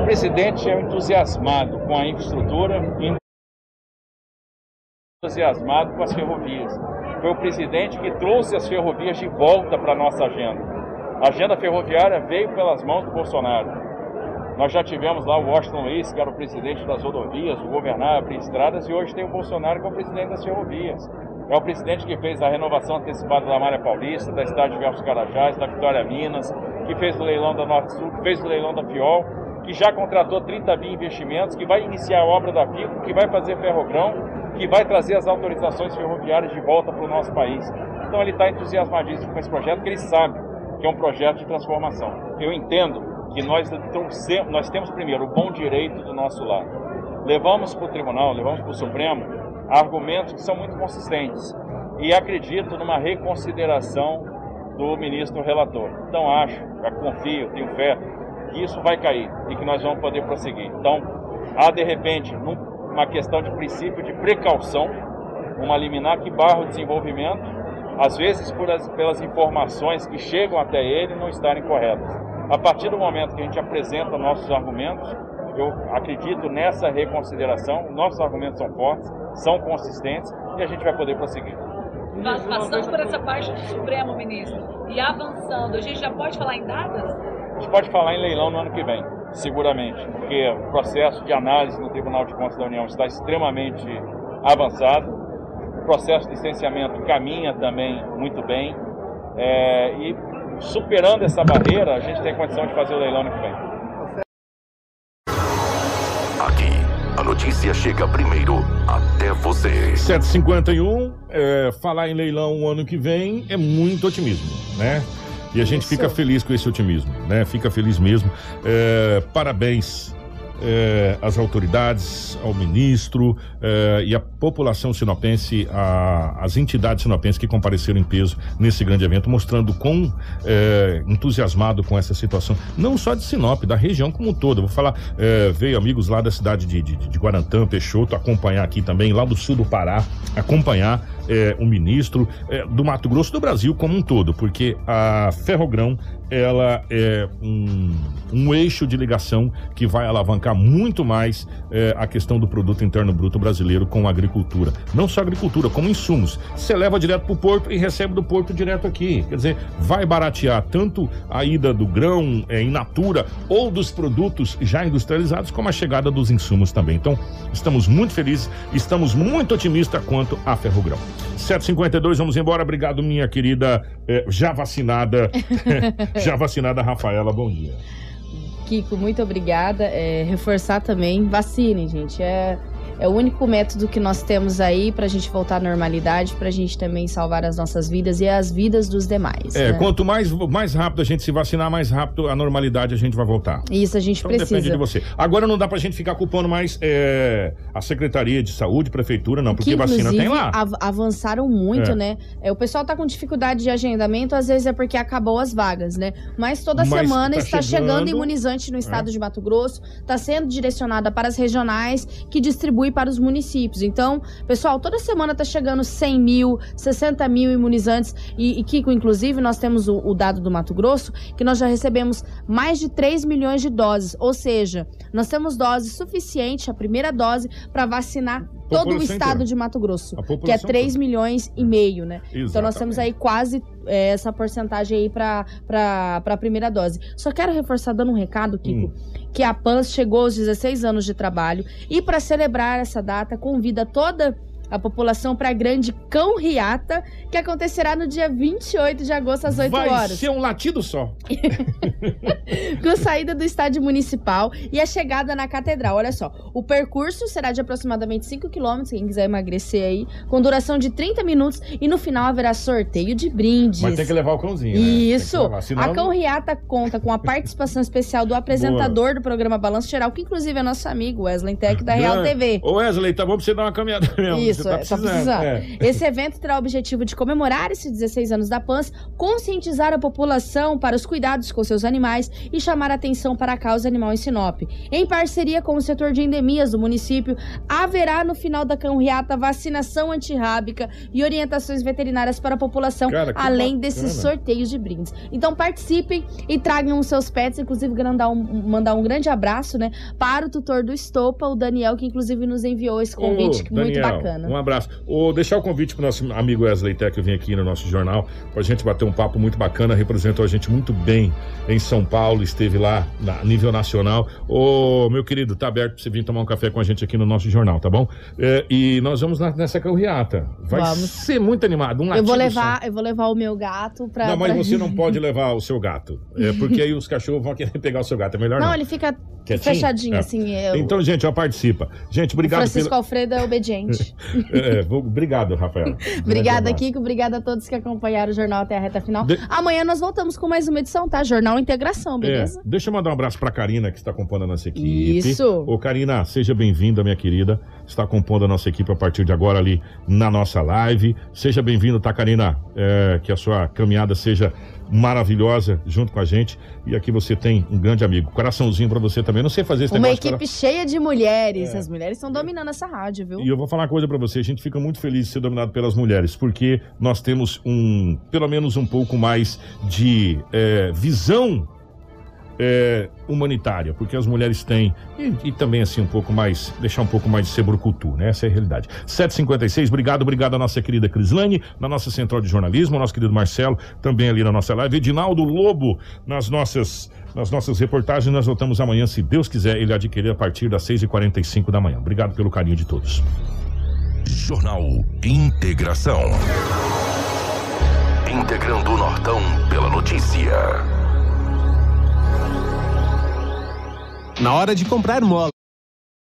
O presidente é entusiasmado com a infraestrutura e entusiasmado com as ferrovias. Foi o presidente que trouxe as ferrovias de volta para a nossa agenda. A agenda ferroviária veio pelas mãos do Bolsonaro. Nós já tivemos lá o Washington Luiz, que era o presidente das rodovias, o governador abrir estradas, e hoje tem o Bolsonaro, que é o presidente das ferrovias. É o presidente que fez a renovação antecipada da Malha Paulista, da Estádio Versos Carajás, da Vitória Minas, que fez o leilão da Norte Sul, que fez o leilão da Fiol, que já contratou 30 bi investimentos, que vai iniciar a obra da FICO, que vai fazer ferrogrão, que vai trazer as autorizações ferroviárias de volta para o nosso país. Então ele está entusiasmadíssimo com esse projeto, porque ele sabe que é um projeto de transformação. Eu entendo que nós, nós temos primeiro o bom direito do nosso lado. Levamos para o tribunal, levamos para o Supremo argumentos que são muito consistentes. E acredito numa reconsideração do ministro relator. Então acho, confio, tenho fé que isso vai cair e que nós vamos poder prosseguir. Então, há de repente uma questão de princípio de precaução, uma liminar que barra o desenvolvimento, às vezes por as, pelas informações que chegam até ele não estarem corretas. A partir do momento que a gente apresenta nossos argumentos, eu acredito nessa reconsideração, nossos argumentos são fortes, são consistentes e a gente vai poder prosseguir. Passando por essa parte do Supremo, ministro, e avançando, a gente já pode falar em datas? A gente pode falar em leilão no ano que vem, seguramente, porque o processo de análise no Tribunal de Contas da União está extremamente avançado, o processo de licenciamento caminha também muito bem, é, e superando essa barreira, a gente tem condição de fazer o leilão no ano que vem. Notícia chega primeiro até você. 751, é, falar em leilão o ano que vem é muito otimismo, né? E a gente fica feliz com esse otimismo, né? Fica feliz mesmo. É, parabéns eh, às autoridades, ao ministro eh, e à população sinopense, a- as entidades sinopenses que compareceram em peso nesse grande evento, mostrando quão eh, entusiasmado com essa situação, não só de Sinop, da região como um todo. Vou falar, eh, veio amigos lá da cidade de, de, de Guarantã, Peixoto, acompanhar aqui também, lá do sul do Pará, acompanhar eh, o ministro eh, do Mato Grosso do Brasil como um todo, porque a Ferrogrão ela é um, um eixo de ligação que vai alavancar muito mais eh, a questão do produto interno bruto brasileiro com a agricultura. Não só agricultura, como insumos. Você leva direto para o porto e recebe do porto direto aqui. Quer dizer, vai baratear tanto a ida do grão eh, in natura ou dos produtos já industrializados, como a chegada dos insumos também. Então, estamos muito felizes, estamos muito otimistas quanto à Ferrogrão. 752, vamos embora. Obrigado, minha querida eh, já vacinada, já vacinada Rafaela. Bom dia. Kiko, muito obrigada. É, reforçar também, vacinem, gente. É, é o único método que nós temos aí pra gente voltar à normalidade, pra gente também salvar as nossas vidas e as vidas dos demais. É, né? quanto mais, mais rápido a gente se vacinar, mais rápido a normalidade a gente vai voltar. Isso a gente Então precisa. depende de você. Agora não dá pra gente ficar culpando mais é, a Secretaria de Saúde, Prefeitura, não, porque que, vacina tem lá. av- avançaram muito, É. né? É, o pessoal tá com dificuldade de agendamento, às vezes é porque acabou as vagas, né? Mas toda Mas semana tá está chegando, chegando- imunizante no estado É. de Mato Grosso, está sendo direcionada para as regionais que distribui para os municípios. Então, pessoal, toda semana tá chegando 100 mil, 60 mil imunizantes. E, e Kiko, inclusive, nós temos o, o dado do Mato Grosso, que nós já recebemos mais de 3 milhões de doses. Ou seja, nós temos dose suficiente, a primeira dose, para vacinar todo o estado inteira. de Mato Grosso, que é população 3 milhões e meio, né? Então nós Exatamente. temos aí quase é, essa porcentagem aí para a primeira dose. Só quero reforçar dando um recado, Kiko, Hum. que a PANS chegou aos 16 anos de trabalho e para celebrar essa data convida toda a população para a grande Cão Riata, que acontecerá no dia 28 de agosto às 8 Vai horas. ser um latido só. com saída do estádio municipal e a chegada na catedral. Olha só, o percurso será de aproximadamente 5 quilômetros, quem quiser emagrecer aí, com duração de 30 minutos e no final haverá sorteio de brindes. Mas tem que levar o cãozinho. né? Isso! senão- A Cão Riata conta com a participação especial do apresentador do programa Balanço Geral, que inclusive é nosso amigo Wesley Tech da Real Grande. TV. Ô Wesley, tá bom pra você dar uma caminhada mesmo. Isso, tá é, tá precisando. precisando. é. Esse evento terá o objetivo de comemorar esses 16 anos da PANS, conscientizar a população para os cuidados com seus animais e chamar a atenção para a causa animal em Sinop. Em parceria com o setor de endemias do município, haverá no final da Cão Riata vacinação antirrábica e orientações veterinárias para a população, Cara, além bacana. desses sorteios de brindes. Então participem e tragam os seus pets, inclusive mandar um, mandar um grande abraço, né, para o tutor do Estopa, o Daniel, que inclusive nos enviou esse convite Ô, muito Daniel, bacana. Um abraço. Ô, deixar o convite pro nosso amigo Wesley Tech vir aqui no nosso jornal, pra gente bater um papo muito bacana, representou a gente muito bem em São Paulo, esteve lá a nível nacional. Ô, meu querido, tá aberto pra você vir tomar um café com a gente aqui no nosso jornal, tá bom? É, e nós vamos na- nessa carreata. Vai Vamos. ser muito animado. Um Eu vou levar, eu vou levar o meu gato pra. só. Não, mas pra- você não pode levar o seu gato. É, porque aí os cachorros vão querer pegar o seu gato. É melhor não. Não, ele fica Quietinho? fechadinho, É. assim. eu- Então, gente, ó, participa. Gente, o obrigado Francisco pela... Alfredo é obediente. É, vou- obrigado, Rafael. Obrigada, Kiko. Obrigada a todos que acompanharam o Jornal até a reta final. De- Amanhã nós voltamos com mais uma edição, tá? Jornal Integração, beleza? É, deixa eu mandar um abraço pra Karina, que está compondo a nossa equipe. Isso. Ô, Karina, seja bem-vinda, minha querida. Está compondo a nossa equipe a partir de agora ali na nossa live. Seja bem-vindo, tá, Karina? É, que a sua caminhada seja maravilhosa junto com a gente. E aqui você tem um grande amigo. Coraçãozinho pra você também. Não sei fazer esse Uma negócio. equipe cheia de mulheres. É. As mulheres estão dominando essa rádio, viu? E eu vou falar uma coisa pra você, a gente fica muito feliz de ser dominado pelas mulheres, porque nós temos um, pelo menos um pouco mais de é, visão é, humanitária, porque as mulheres têm, e, e também assim um pouco mais, deixar um pouco mais de sebrucutu, né? Essa é a realidade. 756, obrigado, obrigado à nossa querida Crislane, na nossa central de jornalismo, ao nosso querido Marcelo, também ali na nossa live, Edinaldo Lobo, nas nossas, nas nossas reportagens, nós voltamos amanhã, se Deus quiser, ele adquirir a partir das 6h45 da manhã. Obrigado pelo carinho de todos. Jornal Integração. Integrando o Nortão pela notícia. Na hora de comprar mola.